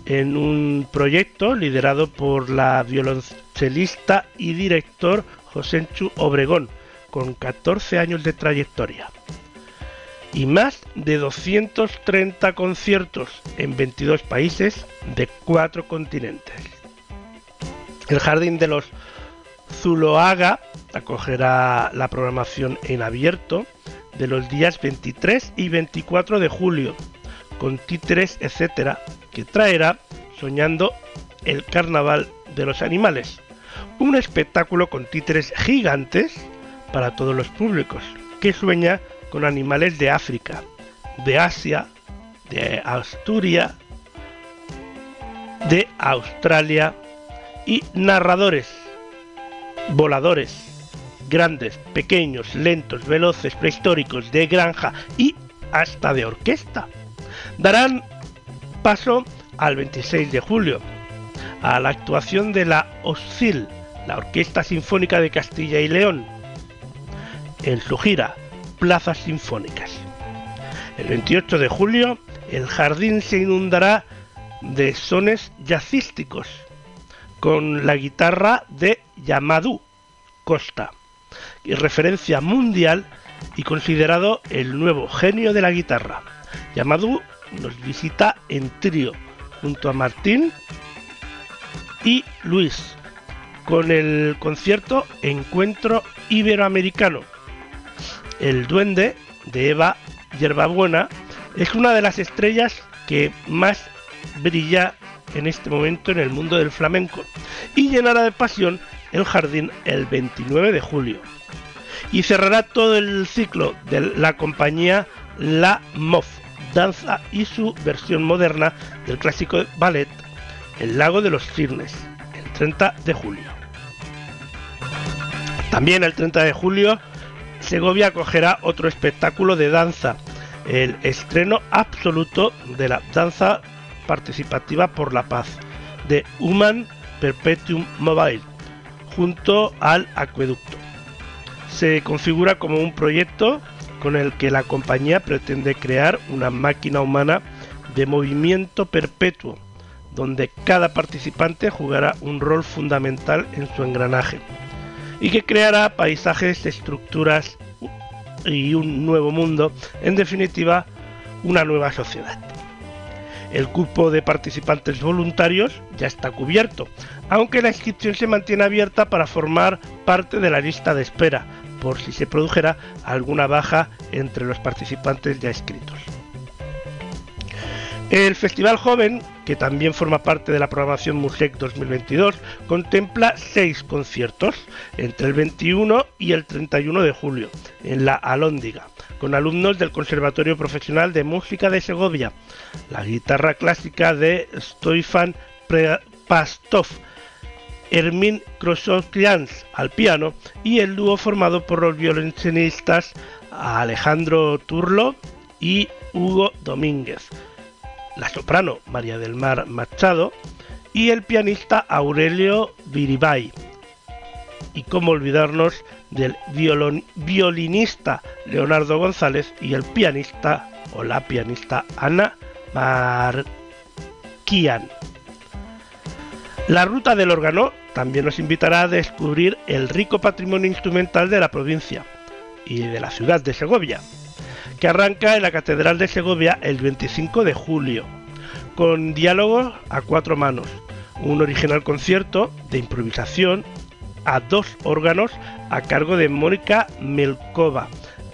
en un proyecto liderado por la violonchelista y director Josenchu Obregón, con 14 años de trayectoria y más de 230 conciertos en 22 países de 4 continentes. El Jardín de los Zuloaga acogerá la programación en abierto de los días 23 y 24 de julio, con títeres, etcétera, que traerá Soñando el Carnaval de los Animales, un espectáculo con títeres gigantes para todos los públicos, que sueña con animales de África, de Asia, de Asturias, de Australia y narradores, voladores, grandes, pequeños, lentos, veloces, prehistóricos, de granja y hasta de orquesta. Darán paso al 26 de julio, a la actuación de la OSCIL, la Orquesta Sinfónica de Castilla y León, en su gira Plazas Sinfónicas. El 28 de julio, el jardín se inundará de sones jazzísticos, con la guitarra de Yamadou Costa, y referencia mundial y considerado el nuevo genio de la guitarra. Yamadou nos visita en trío junto a Martín y Luis con el concierto Encuentro Iberoamericano. El duende de Eva Yerbabuena es una de las estrellas que más brilla en este momento en el mundo del flamenco y llenará de pasión el jardín el 29 de julio. Y cerrará todo el ciclo de la compañía La Mof, danza y su versión moderna del clásico ballet El lago de los cisnes, el 30 de julio. También el 30 de julio Segovia acogerá otro espectáculo de danza, el estreno absoluto de la danza participativa por la paz de Human Perpetuum Mobile junto al acueducto. Se configura como un proyecto con el que la compañía pretende crear una máquina humana de movimiento perpetuo, donde cada participante jugará un rol fundamental en su engranaje y que creará paisajes, estructuras y un nuevo mundo, en definitiva, una nueva sociedad. El cupo de participantes voluntarios ya está cubierto, aunque la inscripción se mantiene abierta para formar parte de la lista de espera, por si se produjera alguna baja entre los participantes ya inscritos. El Festival Joven, que también forma parte de la programación MUSEC 2022, contempla seis conciertos entre el 21 y el 31 de julio en la Alóndiga, con alumnos del Conservatorio Profesional de Música de Segovia, la guitarra clásica de Stoifan Pastov, Hermin Krosoklians al piano y el dúo formado por los violinistas Alejandro Turlo y Hugo Domínguez la soprano María del Mar Machado y el pianista Aurelio Viribay. Y cómo olvidarnos del violinista Leonardo González y el pianista o la pianista Ana Marquian. La ruta del órgano también nos invitará a descubrir el rico patrimonio instrumental de la provincia y de la ciudad de Segovia, que arranca en la Catedral de Segovia el 25 de julio, con diálogos a cuatro manos, un original concierto de improvisación a dos órganos a cargo de Mónica Melkova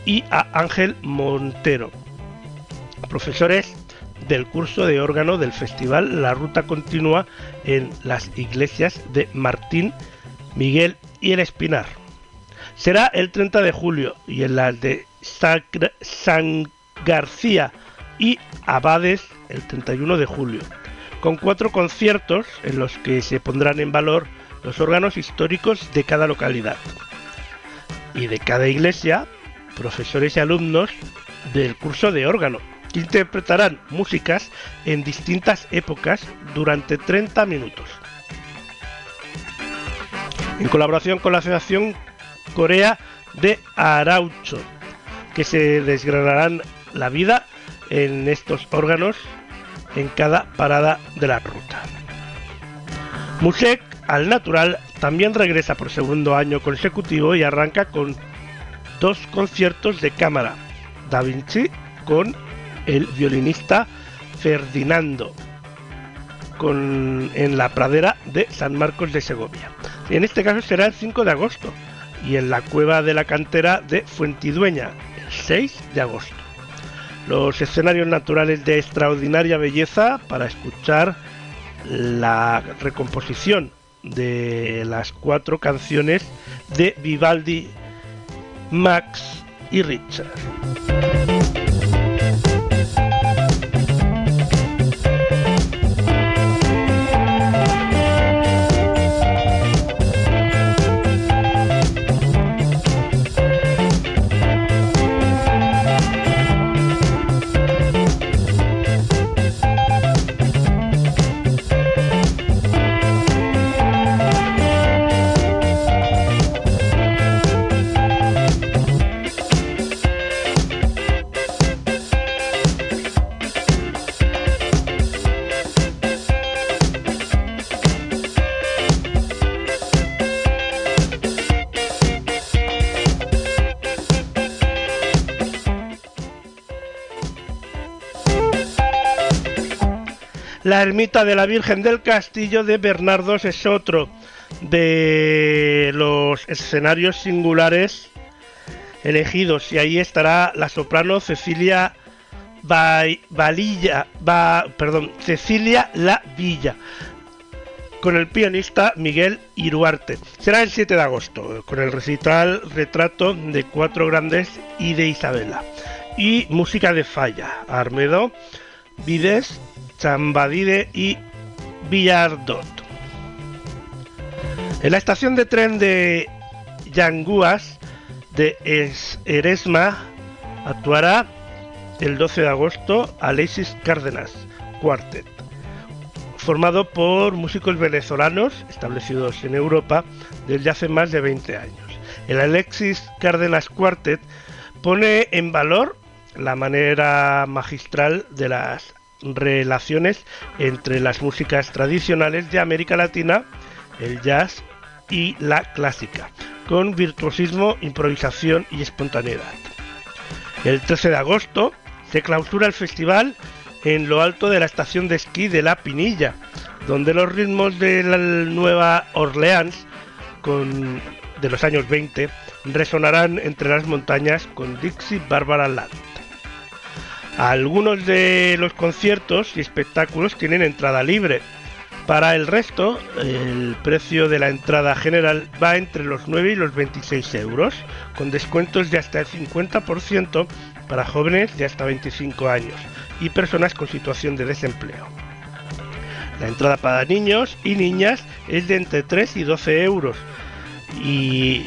y a Ángel Montero, profesores del curso de órgano del festival La Ruta Continua en las iglesias de Martín, Miguel y El Espinar. Será el 30 de julio y en las de San García y Abades el 31 de julio, con cuatro conciertos en los que se pondrán en valor los órganos históricos de cada localidad y de cada iglesia, profesores y alumnos del curso de órgano, que interpretarán músicas en distintas épocas durante 30 minutos. En colaboración con la Asociación Corea de Araucho, que se desgranarán la vida en estos órganos en cada parada de la ruta. Musek al natural también regresa por segundo año consecutivo y arranca con dos conciertos de cámara. Da Vinci con el violinista Ferdinando con, en la pradera de San Marcos de Segovia. En este caso será el 5 de agosto y en la cueva de la cantera de Fuentidueña 6 de agosto. Los escenarios naturales de extraordinaria belleza para escuchar la recomposición de las cuatro canciones de Vivaldi, Max y Richard. Ermita de la Virgen del Castillo de Bernardos es otro de los escenarios singulares elegidos y ahí estará la soprano Cecilia Valilla, perdón, Cecilia La Villa con el pianista Miguel Iruarte. Será el 7 de agosto con el recital Retrato de cuatro grandes y de Isabela y música de Falla, Armedo, Vides, Chambadide y Villardot. En la estación de tren de Yanguas de Es- Eresma actuará el 12 de agosto Alexis Cárdenas Quartet, formado por músicos venezolanos establecidos en Europa desde hace más de 20 años. El Alexis Cárdenas Quartet pone en valor la manera magistral de las relaciones entre las músicas tradicionales de América Latina, el jazz y la clásica, con virtuosismo, improvisación y espontaneidad. El 13 de agosto se clausura el festival en lo alto de la estación de esquí de La Pinilla, donde los ritmos de la Nueva Orleans de los años 20 resonarán entre las montañas con Dixie Barbara Land. Algunos de los conciertos y espectáculos tienen entrada libre. Para el resto, el precio de la entrada general va entre los 9 y los 26 euros, con descuentos de hasta el 50% para jóvenes de hasta 25 años y personas con situación de desempleo. La entrada para niños y niñas es de entre 3 y 12 euros. Y...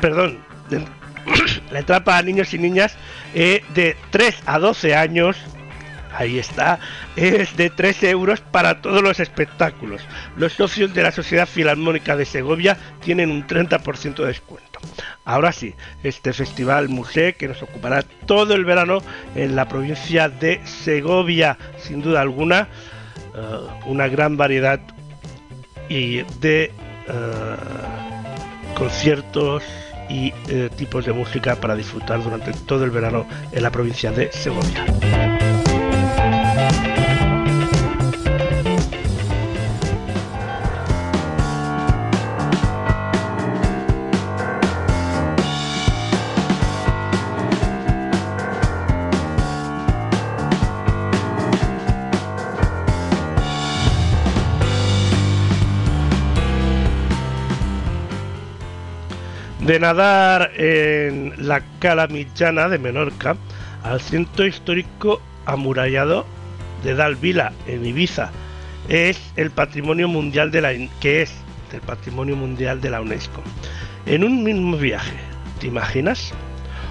Perdón, la entrada para niños y niñas eh, de 3 a 12 años, ahí está, es de 3 euros para todos los espectáculos. Los socios de la Sociedad Filarmónica de Segovia tienen un 30% de descuento. Ahora sí, este festival museo que nos ocupará todo el verano en la provincia de Segovia, sin duda alguna, eh, una gran variedad y de eh, conciertos y eh, tipos de música para disfrutar durante todo el verano en la provincia de Segovia. De nadar en la Cala Mitjana de Menorca al centro histórico amurallado de Dalvila en Ibiza. Es el patrimonio mundial de la que es patrimonio mundial de la UNESCO. En un mismo viaje, ¿te imaginas?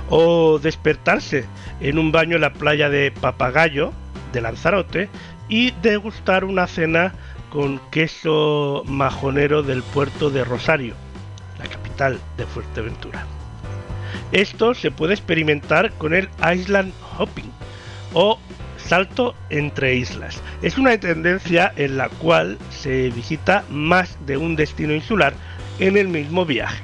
O despertarse en un baño en la playa de Papagayo de Lanzarote y degustar una cena con queso majonero del puerto de Rosario de Fuerteventura. Esto se puede experimentar con el Island Hopping o salto entre islas. Es una tendencia en la cual se visita más de un destino insular en el mismo viaje.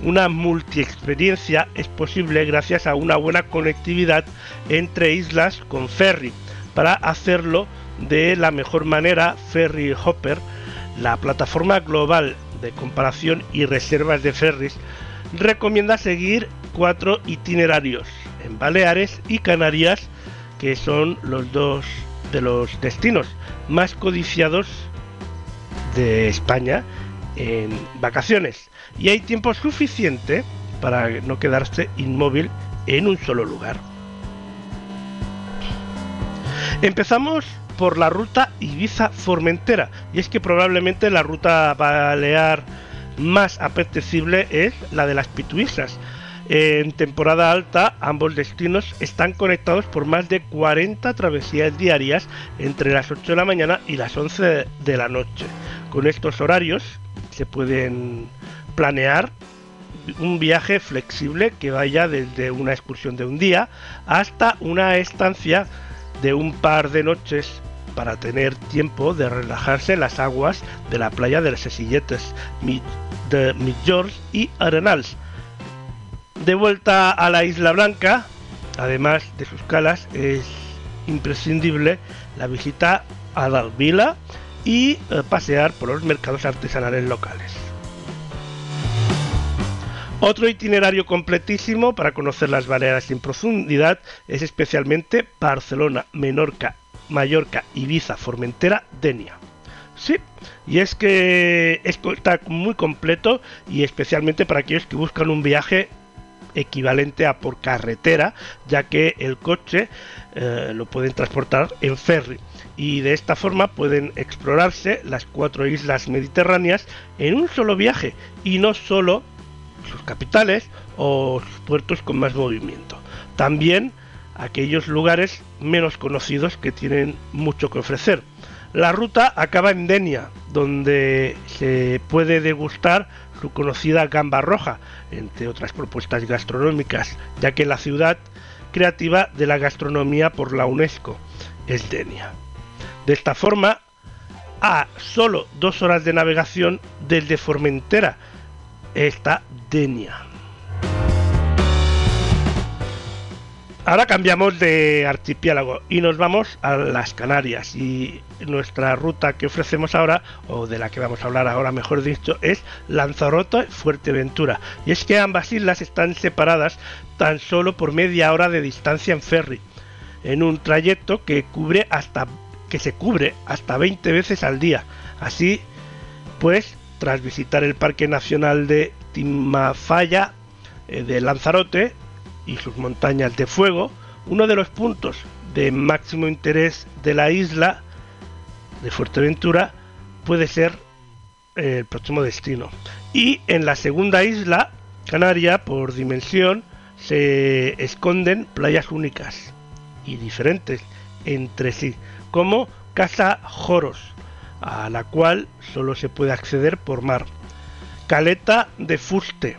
Una multiexperiencia es posible gracias a una buena conectividad entre islas con ferry. Para hacerlo de la mejor manera, Ferry Hopper, la plataforma global de comparación y reservas de ferries, recomienda seguir cuatro itinerarios en Baleares y Canarias, que son los dos de los destinos más codiciados de España en vacaciones. Y hay tiempo suficiente para no quedarse inmóvil en un solo lugar. Empezamos por la ruta Ibiza-Formentera, y es que probablemente la ruta balear más apetecible es la de las Pituisas. En temporada alta, ambos destinos están conectados por más de 40 travesías diarias entre las 8 de la mañana y las 11 de la noche. Con estos horarios se pueden planear un viaje flexible que vaya desde una excursión de un día hasta una estancia de un par de noches para tener tiempo de relajarse en las aguas de la playa de las Sesilletes, Mi- de Mitjors y Arenals. De vuelta a la Isla Blanca, además de sus calas, es imprescindible la visita a Dalvila y eh, pasear por los mercados artesanales locales. Otro itinerario completísimo para conocer las Baleares en profundidad es especialmente Barcelona, Menorca, Mallorca, Ibiza, Formentera, Denia. Sí, y es que esto está muy completo y especialmente para aquellos que buscan un viaje equivalente a por carretera, ya que el coche eh, lo pueden transportar en ferry. Y de esta forma pueden explorarse las cuatro islas mediterráneas en un solo viaje y no solo sus capitales o sus puertos con más movimiento. También aquellos lugares menos conocidos que tienen mucho que ofrecer. La ruta acaba en Denia, donde se puede degustar su conocida gamba roja, entre otras propuestas gastronómicas, ya que la ciudad creativa de la gastronomía por la UNESCO es Denia. De esta forma, a solo dos horas de navegación desde Formentera está Denia. Ahora cambiamos de archipiélago y nos vamos a las Canarias y nuestra ruta que ofrecemos ahora, o de la que vamos a hablar ahora mejor dicho, es Lanzarote Fuerteventura. Y es que ambas islas están separadas tan solo por media hora de distancia en ferry, en un trayecto que cubre hasta que se cubre hasta 20 veces al día. Así pues, tras visitar el Parque Nacional de Timafaya eh, de Lanzarote, y sus montañas de fuego, uno de los puntos de máximo interés de la isla de Fuerteventura puede ser eh, el próximo destino. Y en la segunda isla, Canaria, por dimensión, se esconden playas únicas y diferentes entre sí, como Casa Joros, a la cual solo se puede acceder por mar, Caleta de Fuste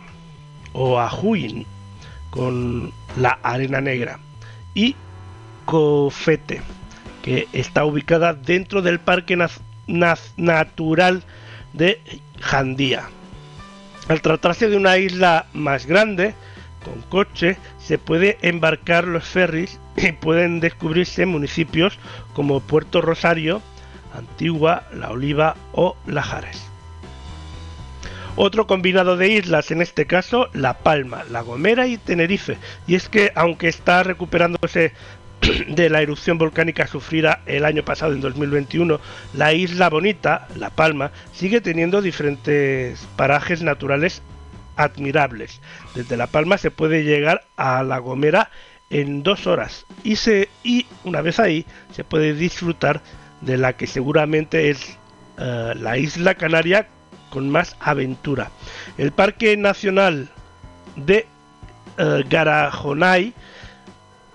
o Ajuin, con la arena negra y Cofete que está ubicada dentro del parque natural de Jandía. Al tratarse de una isla más grande, con coche, se puede embarcar los ferries y pueden descubrirse municipios como Puerto Rosario, Antigua, La Oliva o Lajares. Otro combinado de islas, en este caso La Palma, La Gomera y Tenerife. Y es que aunque está recuperándose de la erupción volcánica sufrida el año pasado en 2021, la isla bonita, La Palma, sigue teniendo diferentes parajes naturales admirables. Desde La Palma se puede llegar a La Gomera en dos horas y, se, y una vez ahí se puede disfrutar de la que seguramente es eh, la isla canaria con más aventura. El Parque Nacional de uh, Garajonay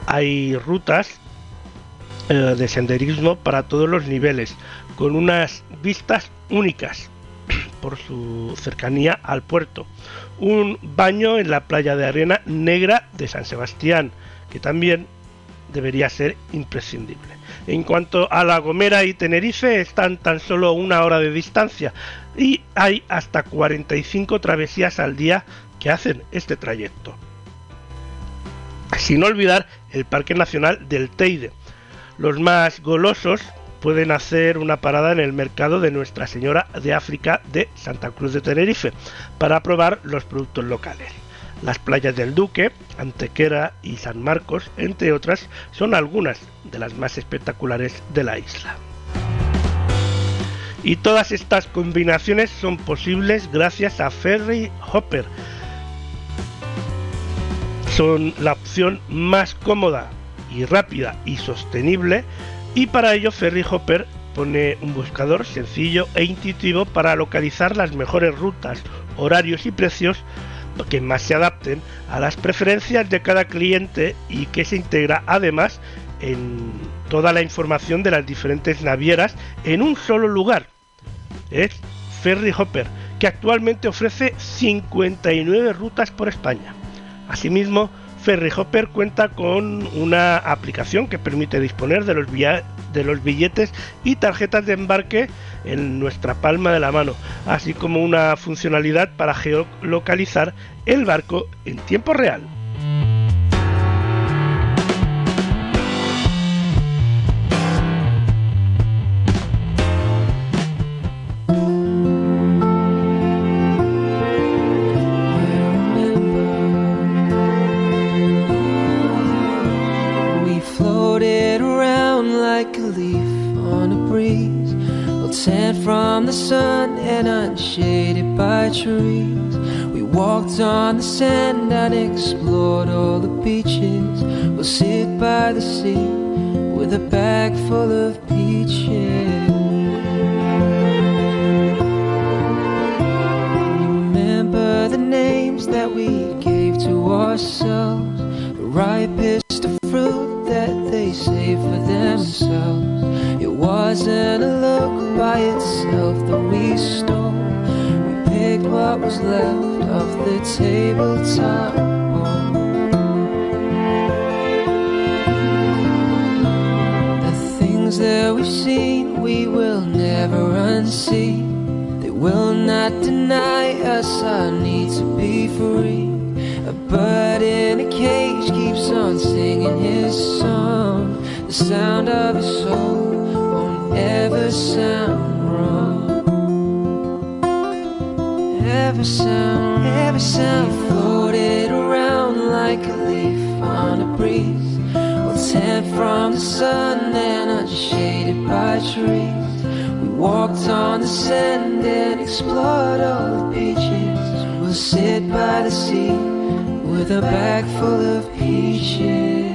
hay rutas uh, de senderismo para todos los niveles, con unas vistas únicas por su cercanía al puerto. Un baño en la playa de arena negra de San Sebastián, que también debería ser imprescindible. En cuanto a La Gomera y Tenerife, están tan solo una hora de distancia y hay hasta 45 travesías al día que hacen este trayecto. Sin olvidar el Parque Nacional del Teide. Los más golosos pueden hacer una parada en el mercado de Nuestra Señora de África de Santa Cruz de Tenerife para probar los productos locales. Las playas del Duque, Antequera y San Marcos, entre otras, son algunas de las más espectaculares de la isla. Y todas estas combinaciones son posibles gracias a Ferry Hopper. Son la opción más cómoda y rápida y sostenible y para ello Ferry Hopper pone un buscador sencillo e intuitivo para localizar las mejores rutas, horarios y precios que más se adapten a las preferencias de cada cliente y que se integra además en toda la información de las diferentes navieras en un solo lugar. Es Ferry Hopper, que actualmente ofrece 59 rutas por España. Asimismo, Ferry Hopper cuenta con una aplicación que permite disponer de los, de los billetes y tarjetas de embarque en nuestra palma de la mano, así como una funcionalidad para geolocalizar el barco en tiempo real. By trees. We walked on the sand and explored all the beaches. We'll sit by the sea with a bag full of peaches. remember the names that we gave to ourselves, the ripest of fruit that they save for themselves. It wasn't a look by itself that we stole. What was left of the tabletop. The things that we've seen, we will never unsee. They will not deny us our need to be free. A bird in a cage keeps on singing his song. The sound of his soul won't ever sound wrong. Ever sound, every sound. Floated around like a leaf on a breeze. Well, tan from the sun and unshaded by trees. We walked on the sand and explored all the beaches. We'll sit by the sea with a bag full of peaches.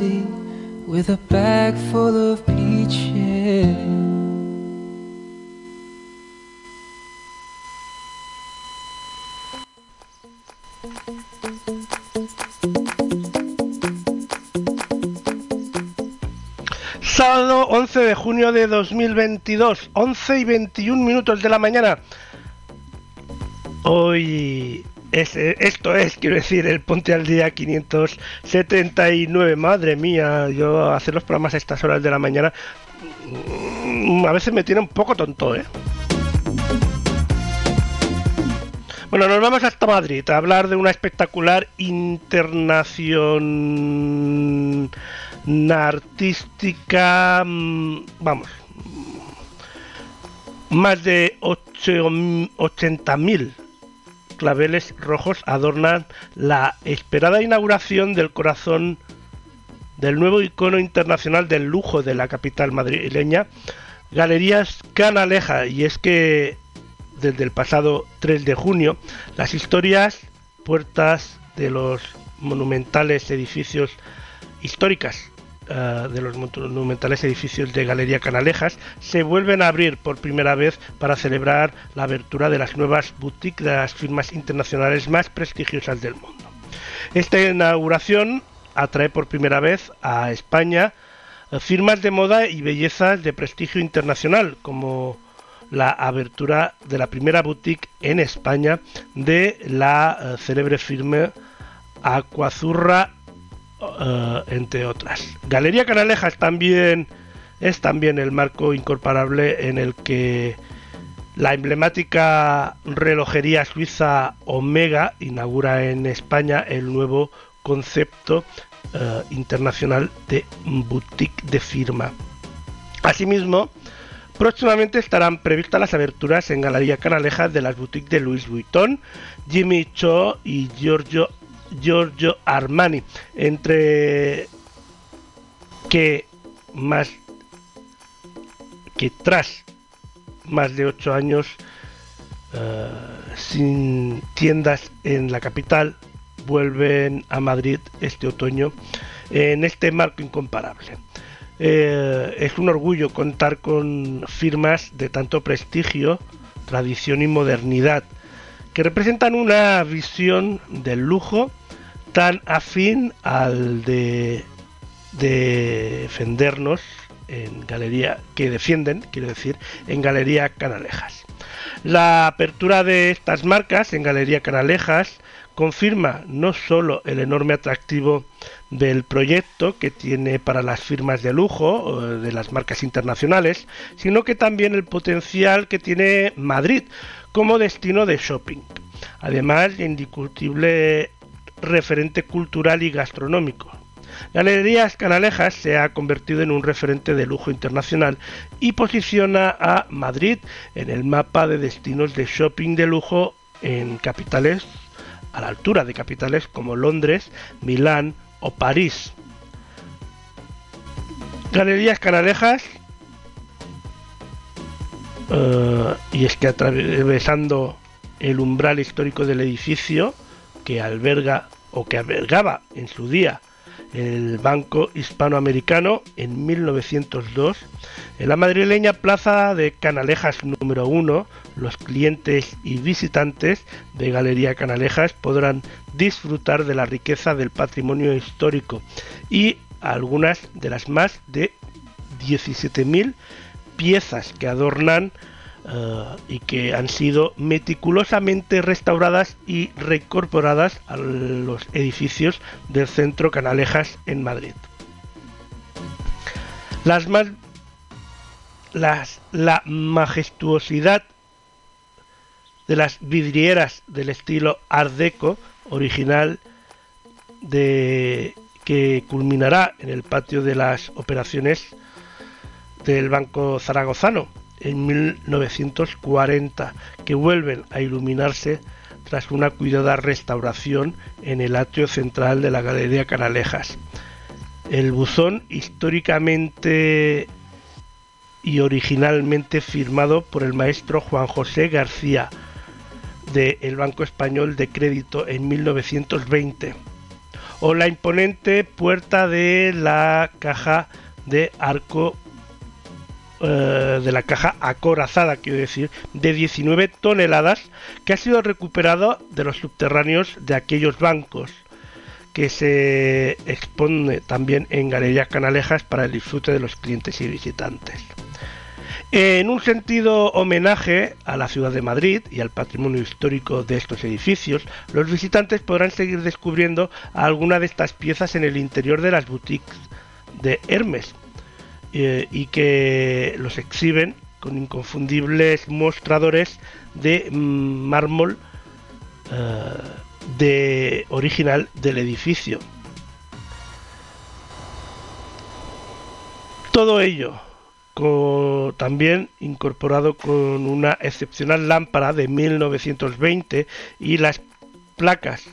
With a bag full of peaches. Sábado 11 de junio de 2022, 11 y 21 minutos de la mañana. Hoy eh, esto es, quiero decir, el Ponte al Día 579. Madre mía, yo hacer los programas a estas horas de la mañana mm, a veces me tiene un poco tonto, ¿eh? Bueno, nos vamos hasta Madrid a hablar de una espectacular internación artística, mm, vamos, más de 80.000 claveles rojos adornan la esperada inauguración del corazón del nuevo icono internacional del lujo de la capital madrileña, Galerías Canaleja, y es que desde el pasado 3 de junio las historias puertas de los monumentales edificios históricas eh, de los monumentales edificios de Galería Canalejas se vuelven a abrir por primera vez para celebrar la abertura de las nuevas boutiques de las firmas internacionales más prestigiosas del mundo. Esta inauguración atrae por primera vez a España eh, firmas de moda y bellezas de prestigio internacional como la abertura de la primera boutique en España de la eh, célebre firma Aquazurra eh, entre otras. Galería Canalejas también es también el marco incorporable en el que la emblemática relojería suiza Omega inaugura en España el nuevo concepto eh, internacional de boutique de firma. Asimismo, próximamente estarán previstas las aberturas en Galería Canalejas de las boutiques de Louis Vuitton, Jimmy Choo y Giorgio Giorgio Armani, entre que más que tras más de ocho años eh, sin tiendas en la capital vuelven a Madrid este otoño en este marco incomparable. Eh, es un orgullo contar con firmas de tanto prestigio, tradición y modernidad, que representan una visión del lujo tan afín al de defendernos en galería que defienden, quiero decir, en Galería Canalejas. La apertura de estas marcas en Galería Canalejas confirma no solo el enorme atractivo del proyecto que tiene para las firmas de lujo de las marcas internacionales, sino que también el potencial que tiene Madrid como destino de shopping. Además, indiscutible referente cultural y gastronómico. Galerías Canalejas se ha convertido en un referente de lujo internacional y posiciona a Madrid en el mapa de destinos de shopping de lujo en capitales a la altura de capitales como Londres, Milán o París. Galerías Canalejas eh, y es que atravesando el umbral histórico del edificio que alberga o que albergaba en su día el Banco Hispanoamericano en 1902. En la madrileña Plaza de Canalejas número 1, los clientes y visitantes de Galería Canalejas podrán disfrutar de la riqueza del patrimonio histórico y algunas de las más de 17.000 piezas que adornan y que han sido meticulosamente restauradas y reincorporadas a los edificios del centro Canalejas en Madrid. Las más, las, la majestuosidad de las vidrieras del estilo Art Deco original de que culminará en el patio de las operaciones del Banco Zaragozano en 1940, que vuelven a iluminarse tras una cuidada restauración en el atrio central de la Galería Canalejas. El buzón históricamente y originalmente firmado por el maestro Juan José García del Banco Español de Crédito en 1920 o la imponente puerta de la caja de arco eh, de la caja acorazada, quiero decir, de 19 toneladas que ha sido recuperado de los subterráneos de aquellos bancos que se expone también en Galerías Canalejas para el disfrute de los clientes y visitantes. En un sentido homenaje a la ciudad de Madrid y al patrimonio histórico de estos edificios, los visitantes podrán seguir descubriendo alguna de estas piezas en el interior de las boutiques de Hermes, eh, y que los exhiben con inconfundibles mostradores de mármol eh, de original del edificio. Todo ello también incorporado con una excepcional lámpara de 1920 y las placas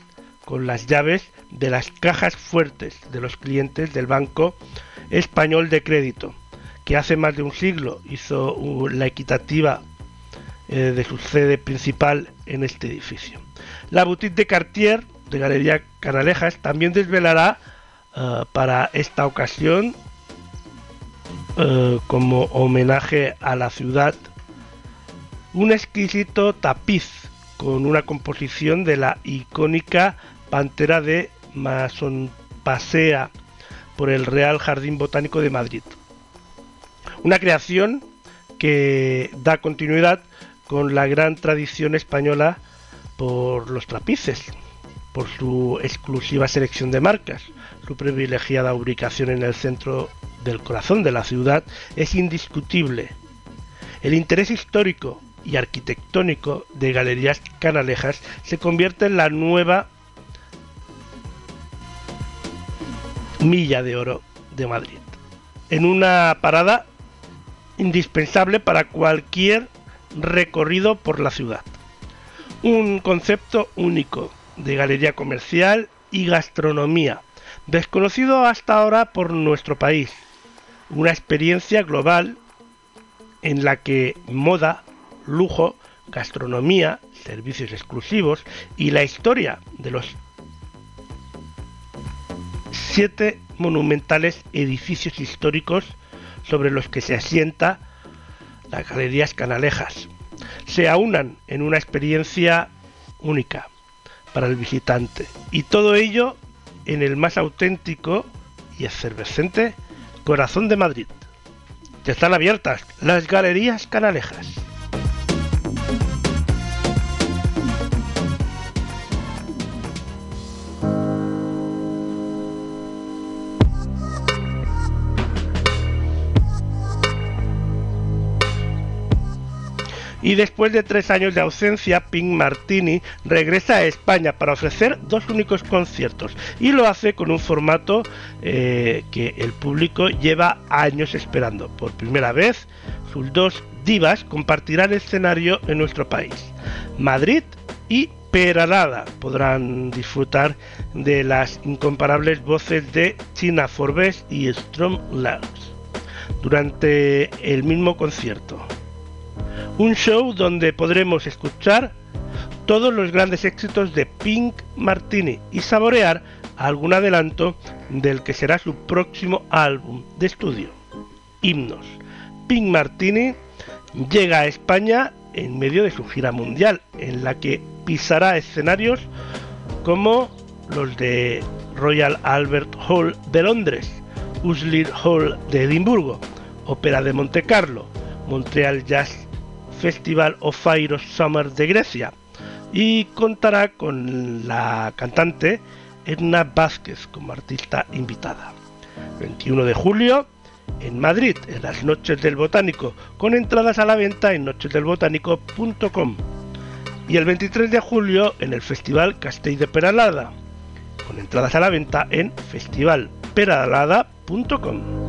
con las llaves de las cajas fuertes de los clientes del banco español de crédito, que hace más de un siglo hizo la equitativa eh, de su sede principal en este edificio. La boutique de Cartier de Galería Canalejas también desvelará eh, para esta ocasión, eh, como homenaje a la ciudad, un exquisito tapiz con una composición de la icónica pantera de Mason Pasea por el Real Jardín Botánico de Madrid. Una creación que da continuidad con la gran tradición española por los trapices, por su exclusiva selección de marcas, su privilegiada ubicación en el centro del corazón de la ciudad es indiscutible. El interés histórico y arquitectónico de Galerías Canalejas se convierte en la nueva Milla de Oro de Madrid, en una parada indispensable para cualquier recorrido por la ciudad. Un concepto único de galería comercial y gastronomía, desconocido hasta ahora por nuestro país. Una experiencia global en la que moda, lujo, gastronomía, servicios exclusivos y la historia de los siete monumentales edificios históricos sobre los que se asienta las Galerías Canalejas se aunan en una experiencia única para el visitante y todo ello en el más auténtico y efervescente corazón de Madrid. Están abiertas las Galerías Canalejas. Y después de tres años de ausencia, Pink Martini regresa a España para ofrecer dos únicos conciertos y lo hace con un formato eh, que el público lleva años esperando. Por primera vez, sus dos divas compartirán escenario en nuestro país, Madrid y Peralada. Podrán disfrutar de las incomparables voces de China Forbes y Strom Lars durante el mismo concierto. Un show donde podremos escuchar todos los grandes éxitos de Pink Martini y saborear algún adelanto del que será su próximo álbum de estudio, Himnos. Pink Martini llega a España en medio de su gira mundial, en la que pisará escenarios como los de Royal Albert Hall de Londres, Uslir Hall de Edimburgo, Ópera de Monte Carlo, Montreal Jazz Festival of Fire Summer de Grecia y contará con la cantante Edna Vázquez como artista invitada. 21 de julio en Madrid, en las Noches del Botánico, con entradas a la venta en nochesdelbotánico.com. Y el 23 de julio en el Festival Castell de Peralada, con entradas a la venta en festivalperalada.com.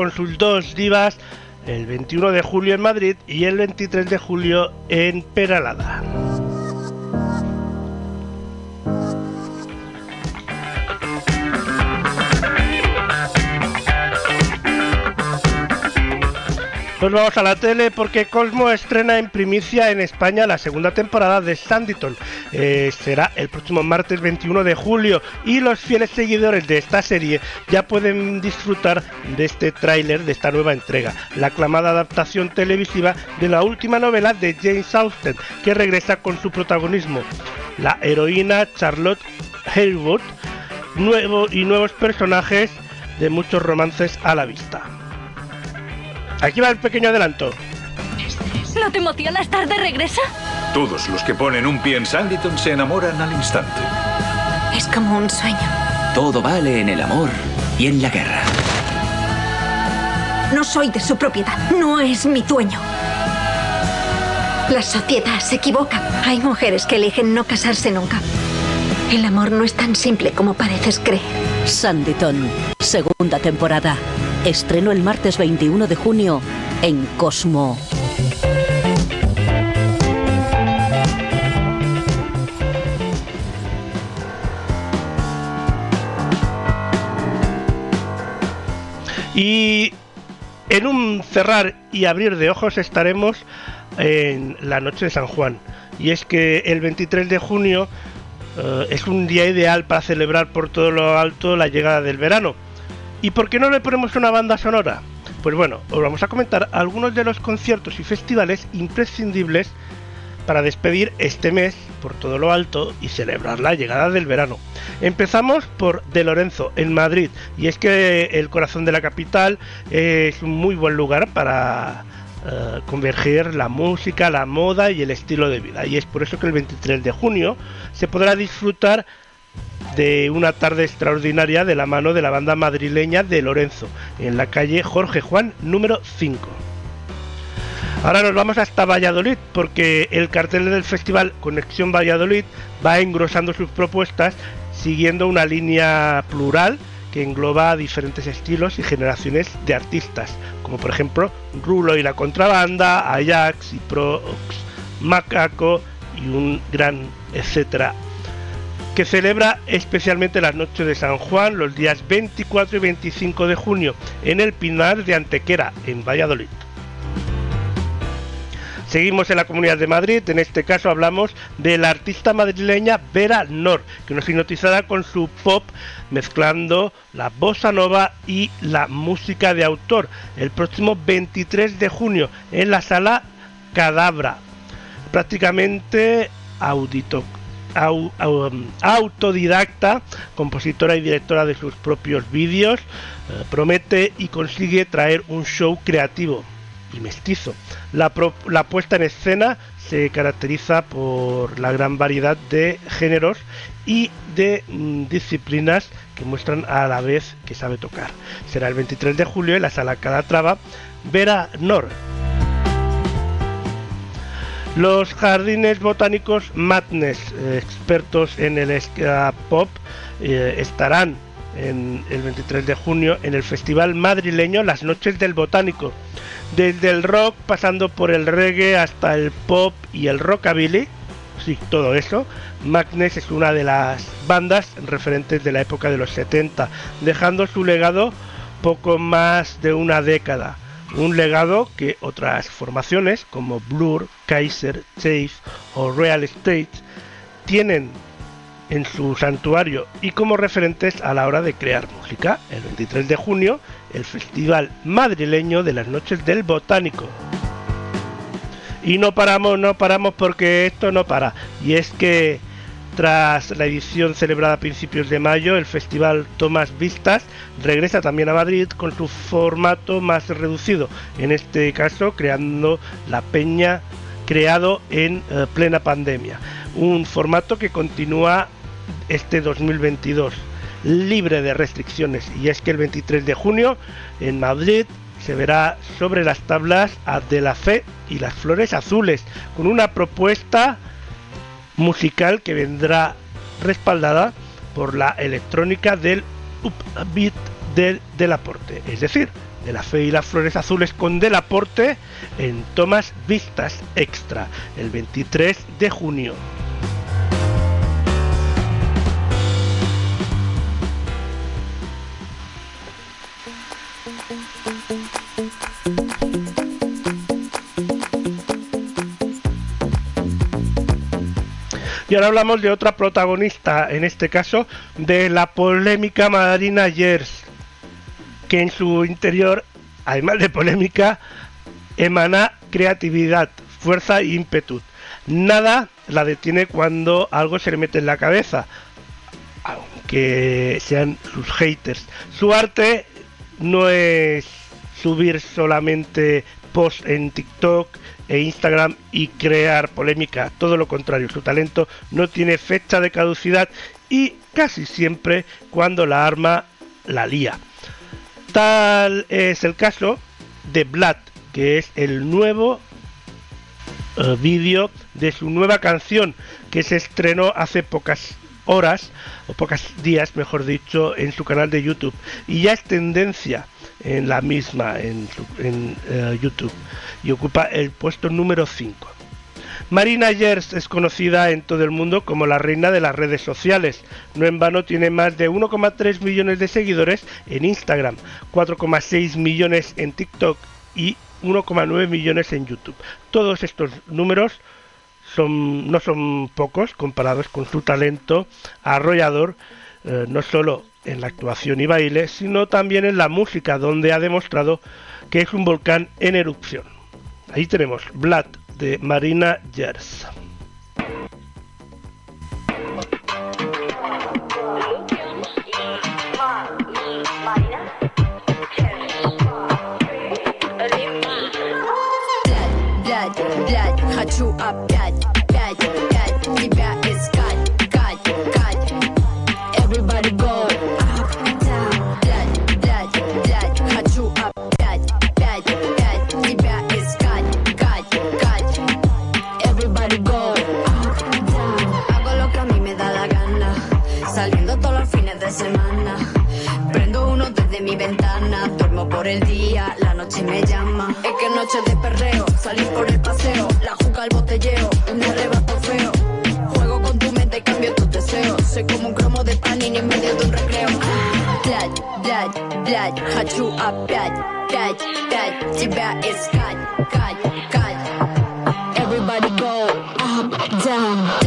con sus dos divas el 21 de julio en Madrid y el 23 de julio en Peralada. Nos vamos a la tele porque Cosmo estrena en primicia en España la segunda temporada de Sanditon. Eh, será el próximo martes 21 de julio y los fieles seguidores de esta serie ya pueden disfrutar de este tráiler de esta nueva entrega, la aclamada adaptación televisiva de la última novela de James Austen, que regresa con su protagonismo, la heroína Charlotte Haywood, nuevo y nuevos personajes de muchos romances a la vista. Aquí va el pequeño adelanto. ¿No te emociona estar de regreso? Todos los que ponen un pie en Sanditon se enamoran al instante. Es como un sueño. Todo vale en el amor y en la guerra. No soy de su propiedad. No es mi dueño. La sociedad se equivoca. Hay mujeres que eligen no casarse nunca. El amor no es tan simple como pareces creer. Sanditon, segunda temporada. Estreno el martes 21 de junio en Cosmo. Y en un cerrar y abrir de ojos estaremos en la noche de San Juan. Y es que el 23 de junio eh, es un día ideal para celebrar por todo lo alto la llegada del verano. ¿Y por qué no le ponemos una banda sonora? Pues bueno, os vamos a comentar algunos de los conciertos y festivales imprescindibles para despedir este mes por todo lo alto y celebrar la llegada del verano. Empezamos por De Lorenzo, en Madrid, y es que el corazón de la capital es un muy buen lugar para eh, converger la música, la moda y el estilo de vida. Y es por eso que el 23 de junio se podrá disfrutar de una tarde extraordinaria de la mano de la banda madrileña de Lorenzo, en la calle Jorge Juan número 5. Ahora nos vamos hasta Valladolid porque el cartel del festival Conexión Valladolid va engrosando sus propuestas siguiendo una línea plural que engloba diferentes estilos y generaciones de artistas, como por ejemplo Rulo y la Contrabanda, Ajax y Prox, Macaco y un gran etcétera que celebra especialmente las noches de San Juan los días 24 y 25 de junio en el Pinar de Antequera, en Valladolid. Seguimos en la Comunidad de Madrid, en este caso hablamos de la artista madrileña Vera Nor, que nos hipnotizará con su pop mezclando la bossa nova y la música de autor el próximo 23 de junio en la sala Cadabra. prácticamente audito, um, autodidacta, compositora y directora de sus propios vídeos, eh, promete y consigue traer un show creativo y mestizo. La puesta en escena se caracteriza por la gran variedad de géneros y de mm, disciplinas que muestran a la vez que sabe tocar. Será el 23 de julio en la sala Calatrava Vera Nor. Los jardines botánicos Madness, eh, expertos en el ska pop, eh, estarán en el 23 de junio en el festival madrileño Las Noches del Botánico. Desde el rock, pasando por el reggae hasta el pop y el rockabilly, sí, todo eso, Madness es una de las bandas referentes de la época de los 70, dejando su legado poco más de una década. Un legado que otras formaciones como Blur, Kaiser, Chase o Real Estate tienen en su santuario y como referentes a la hora de crear música. El 23 de junio, el Festival Madrileño de las Noches del Botánico. Y no paramos, no paramos porque esto no para. Y es que tras la edición celebrada a principios de mayo, el festival Tomás Vistas regresa también a Madrid con su formato más reducido, en este caso creando la peña creado en eh, plena pandemia. Un formato que continúa este 2022 libre de restricciones y es que el 23 de junio en Madrid se verá sobre las tablas a De la Fe y las Flores Azules con una propuesta musical que vendrá respaldada por la electrónica del upbeat del Delaporte, es decir, de la Fe y las Flores Azules con Delaporte en Tomas Vistas Extra el 23 de junio. Y ahora hablamos de otra protagonista, en este caso de la polémica Marina Yers, que en su interior, además de polémica, emana creatividad, fuerza e ímpetu. Nada la detiene cuando algo se le mete en la cabeza, aunque sean sus haters. Su arte no es subir solamente posts en TikTok e Instagram y crear polémica, todo lo contrario, su talento no tiene fecha de caducidad y casi siempre cuando la arma la lía. Tal es el caso de Blood, que es el nuevo eh, vídeo de su nueva canción que se estrenó hace pocas horas o pocos días, mejor dicho, en su canal de YouTube. Y ya es tendencia en la misma en, en, eh, YouTube y ocupa el puesto número 5. Marina Yers es conocida en todo el mundo como la reina de las redes sociales. No en vano tiene más de 1,3 millones de seguidores en Instagram, 4,6 millones en TikTok y 1,9 millones en YouTube. Todos estos números son, no son pocos comparados con su talento arrollador, eh, no solo en la actuación y baile, sino también en la música, donde ha demostrado que es un volcán en erupción. Ahí tenemos Blood de Marina Yers. Блядь, блядь, хочу опять, por el día, la noche me llama Es que noche de perreo, salir por el paseo La juca al botelleo, un arrebato feo Juego con tu mente y cambio tus deseos Soy como un cromo de panini en medio de un recreo Блядь, блядь, блядь, хочу опять Пять, пять, тебя искать, кать, кать Everybody go up, down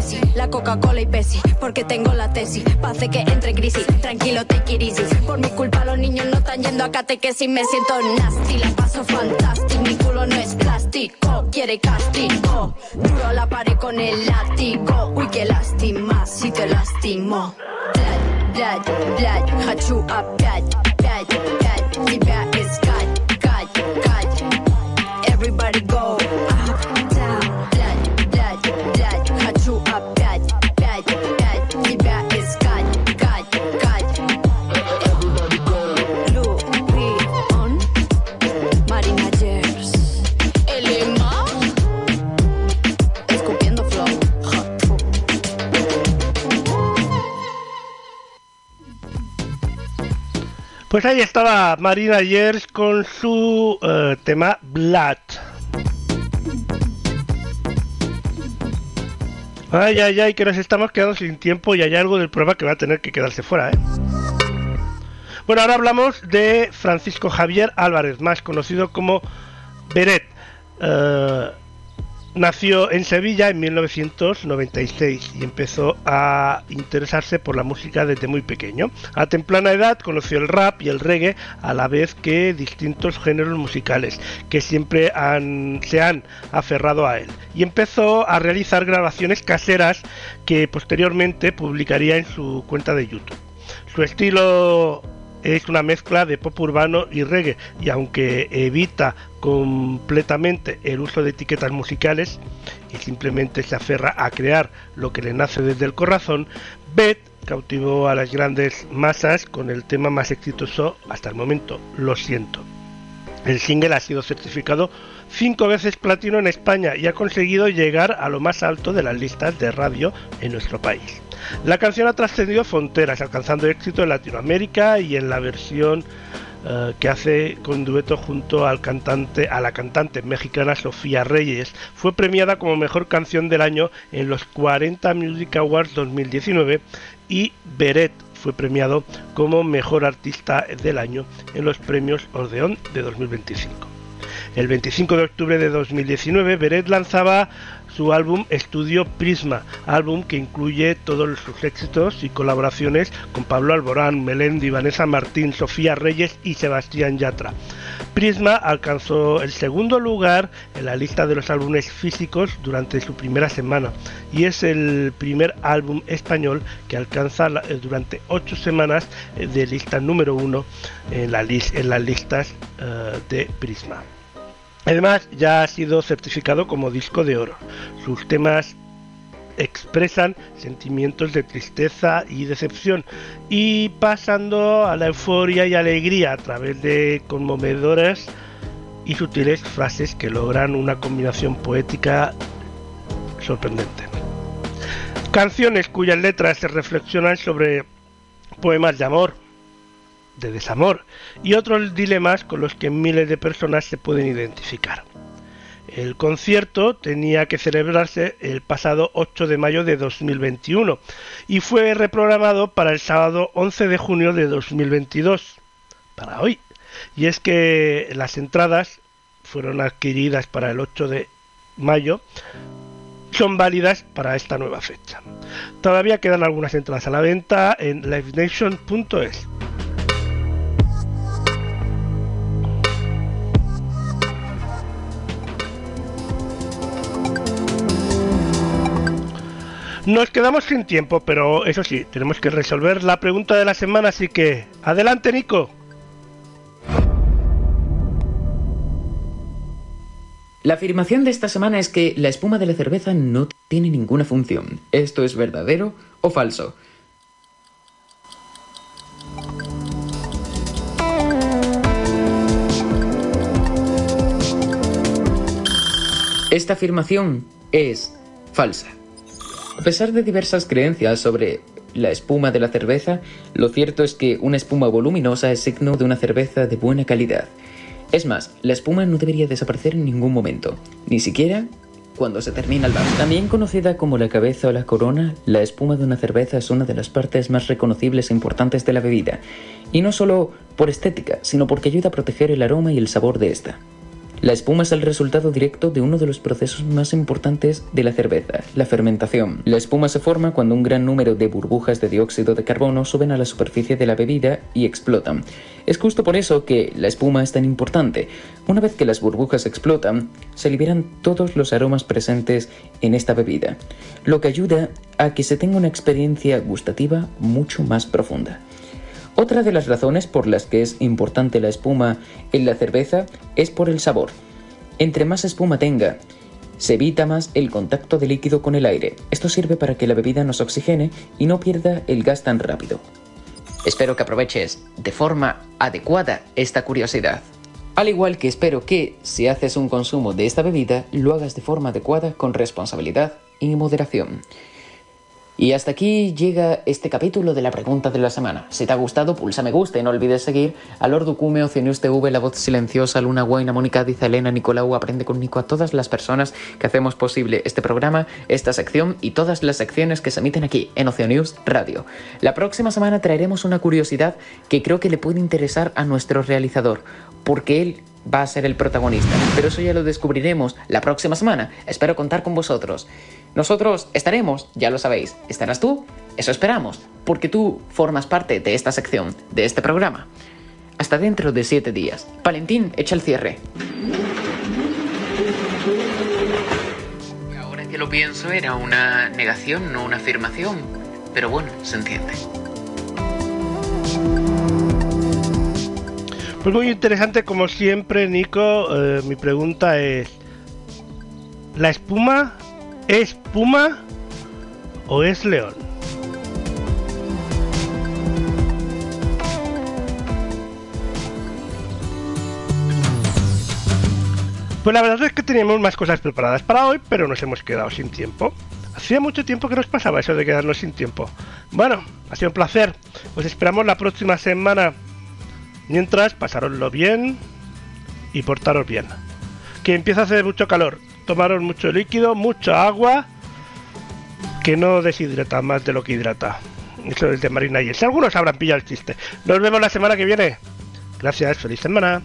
Messi La Coca-Cola y Pepsi porque tengo la tesis. Pase que entre en crisis, tranquilo, take it easy. Por mi culpa los niños no están yendo a catequesis, me siento nasty, la paso fantástico. Mi culo no es plástico, quiere castigo. Duro la pared con el látigo. Uy, qué lástima, si te lastimo. Блядь, блядь, блядь, хочу опять, пять, пять, тебя искать, кать, кать. Everybody go Pues ahí estaba Marina Yers con su eh, tema Blood. Ay, ay, ay, que nos estamos quedando sin tiempo y hay algo del programa que va a tener que quedarse fuera, ¿eh? Bueno, ahora hablamos de Francisco Javier Álvarez, más conocido como Beret. Eh, nació en Sevilla en 1996 y empezó a interesarse por la música desde muy pequeño. A temprana edad conoció el rap y el reggae a la vez que distintos géneros musicales que siempre se han aferrado a él y empezó a realizar grabaciones caseras que posteriormente publicaría en su cuenta de YouTube. Su estilo es una mezcla de pop urbano y reggae y aunque evita completamente el uso de etiquetas musicales y simplemente se aferra a crear lo que le nace desde el corazón, Beth cautivó a las grandes masas con el tema más exitoso hasta el momento, Lo siento. El single ha sido certificado cinco veces platino en España y ha conseguido llegar a lo más alto de las listas de radio en nuestro país. La canción ha trascendido fronteras, alcanzando éxito en Latinoamérica y en la versión eh, que hace con dueto junto al cantante, a la cantante mexicana Sofía Reyes. Fue premiada como mejor canción del año en los 40 Music Awards 2019 y Beret fue premiado como mejor artista del año en los premios Ordeón de 2025. El 25 de octubre de 2019, Beret lanzaba su álbum Estudio Prisma, álbum que incluye todos sus éxitos y colaboraciones con Pablo Alborán, Melendi, Vanessa Martín, Sofía Reyes y Sebastián Yatra. Prisma alcanzó el segundo lugar en la lista de los álbumes físicos durante su primera semana y es el primer álbum español que alcanza eh, durante ocho semanas eh, de lista número uno en, la las listas eh, de Prisma. Además, ya ha sido certificado como disco de oro. Sus temas expresan sentimientos de tristeza y decepción y pasando a la euforia y alegría a través de conmovedoras y sutiles frases que logran una combinación poética sorprendente. Canciones cuyas letras se reflexionan sobre poemas de amor, de desamor y otros dilemas con los que miles de personas se pueden identificar. El concierto tenía que celebrarse el pasado 8 de mayo de 2021 y fue reprogramado para el sábado 11 de junio de 2022, para hoy. Y es que las entradas fueron adquiridas para el 8 de mayo, son válidas para esta nueva fecha. Todavía quedan algunas entradas a la venta en livenation.es. Nos quedamos sin tiempo, pero eso sí, tenemos que resolver la pregunta de la semana, así que adelante Nico. La afirmación de esta semana es que la espuma de la cerveza no tiene ninguna función. ¿Esto es verdadero o falso? Esta afirmación es falsa. A pesar de diversas creencias sobre la espuma de la cerveza, lo cierto es que una espuma voluminosa es signo de una cerveza de buena calidad. Es más, la espuma no debería desaparecer en ningún momento, ni siquiera cuando se termina el vaso. También conocida como la cabeza o la corona, la espuma de una cerveza es una de las partes más reconocibles e importantes de la bebida, y no solo por estética, sino porque ayuda a proteger el aroma y el sabor de esta. La espuma es el resultado directo de uno de los procesos más importantes de la cerveza, la fermentación. La espuma se forma cuando un gran número de burbujas de dióxido de carbono suben a la superficie de la bebida y explotan. Es justo por eso que la espuma es tan importante. Una vez que las burbujas explotan, se liberan todos los aromas presentes en esta bebida, lo que ayuda a que se tenga una experiencia gustativa mucho más profunda. Otra de las razones por las que es importante la espuma en la cerveza es por el sabor. Entre más espuma tenga, se evita más el contacto de líquido con el aire. Esto sirve para que la bebida no se oxigene y no pierda el gas tan rápido. Espero que aproveches de forma adecuada esta curiosidad. Al igual que espero que, si haces un consumo de esta bebida, lo hagas de forma adecuada con responsabilidad y moderación. Y hasta aquí llega este capítulo de la pregunta de la semana. Si te ha gustado, pulsa me gusta y no olvides seguir a Lord Ducume, Oceanius TV, La Voz Silenciosa, Luna Guaina, Mónica Diza, Elena, Nicolau, Aprende con Nico, a todas las personas que hacemos posible este programa, esta sección y todas las secciones que se emiten aquí en Oceanius Radio. La próxima semana traeremos una curiosidad que creo que le puede interesar a nuestro realizador, porque él va a ser el protagonista. Pero eso ya lo descubriremos la próxima semana. Espero contar con vosotros. Nosotros estaremos, ya lo sabéis. ¿Estarás tú? Eso esperamos, porque tú formas parte de esta sección, de este programa. Hasta dentro de siete días. Valentín, echa el cierre. Ahora que lo pienso, era una negación, no una afirmación. Pero bueno, se entiende. Pues muy interesante, como siempre, Nico. eh, mi pregunta es: ¿la espuma es puma o es león? Pues la verdad es que teníamos más cosas preparadas para hoy, pero nos hemos quedado sin tiempo. Hacía mucho tiempo que nos pasaba eso de quedarnos sin tiempo. Bueno, ha sido un placer. Os esperamos la próxima semana. Mientras, pasaroslo bien y portaros bien. Que empieza a hacer mucho calor. Tomaros mucho líquido, mucha agua. Que no deshidrata más de lo que hidrata. Eso es de Marina y Si algunos habrán pillado el chiste. Nos vemos la semana que viene. Gracias, feliz semana.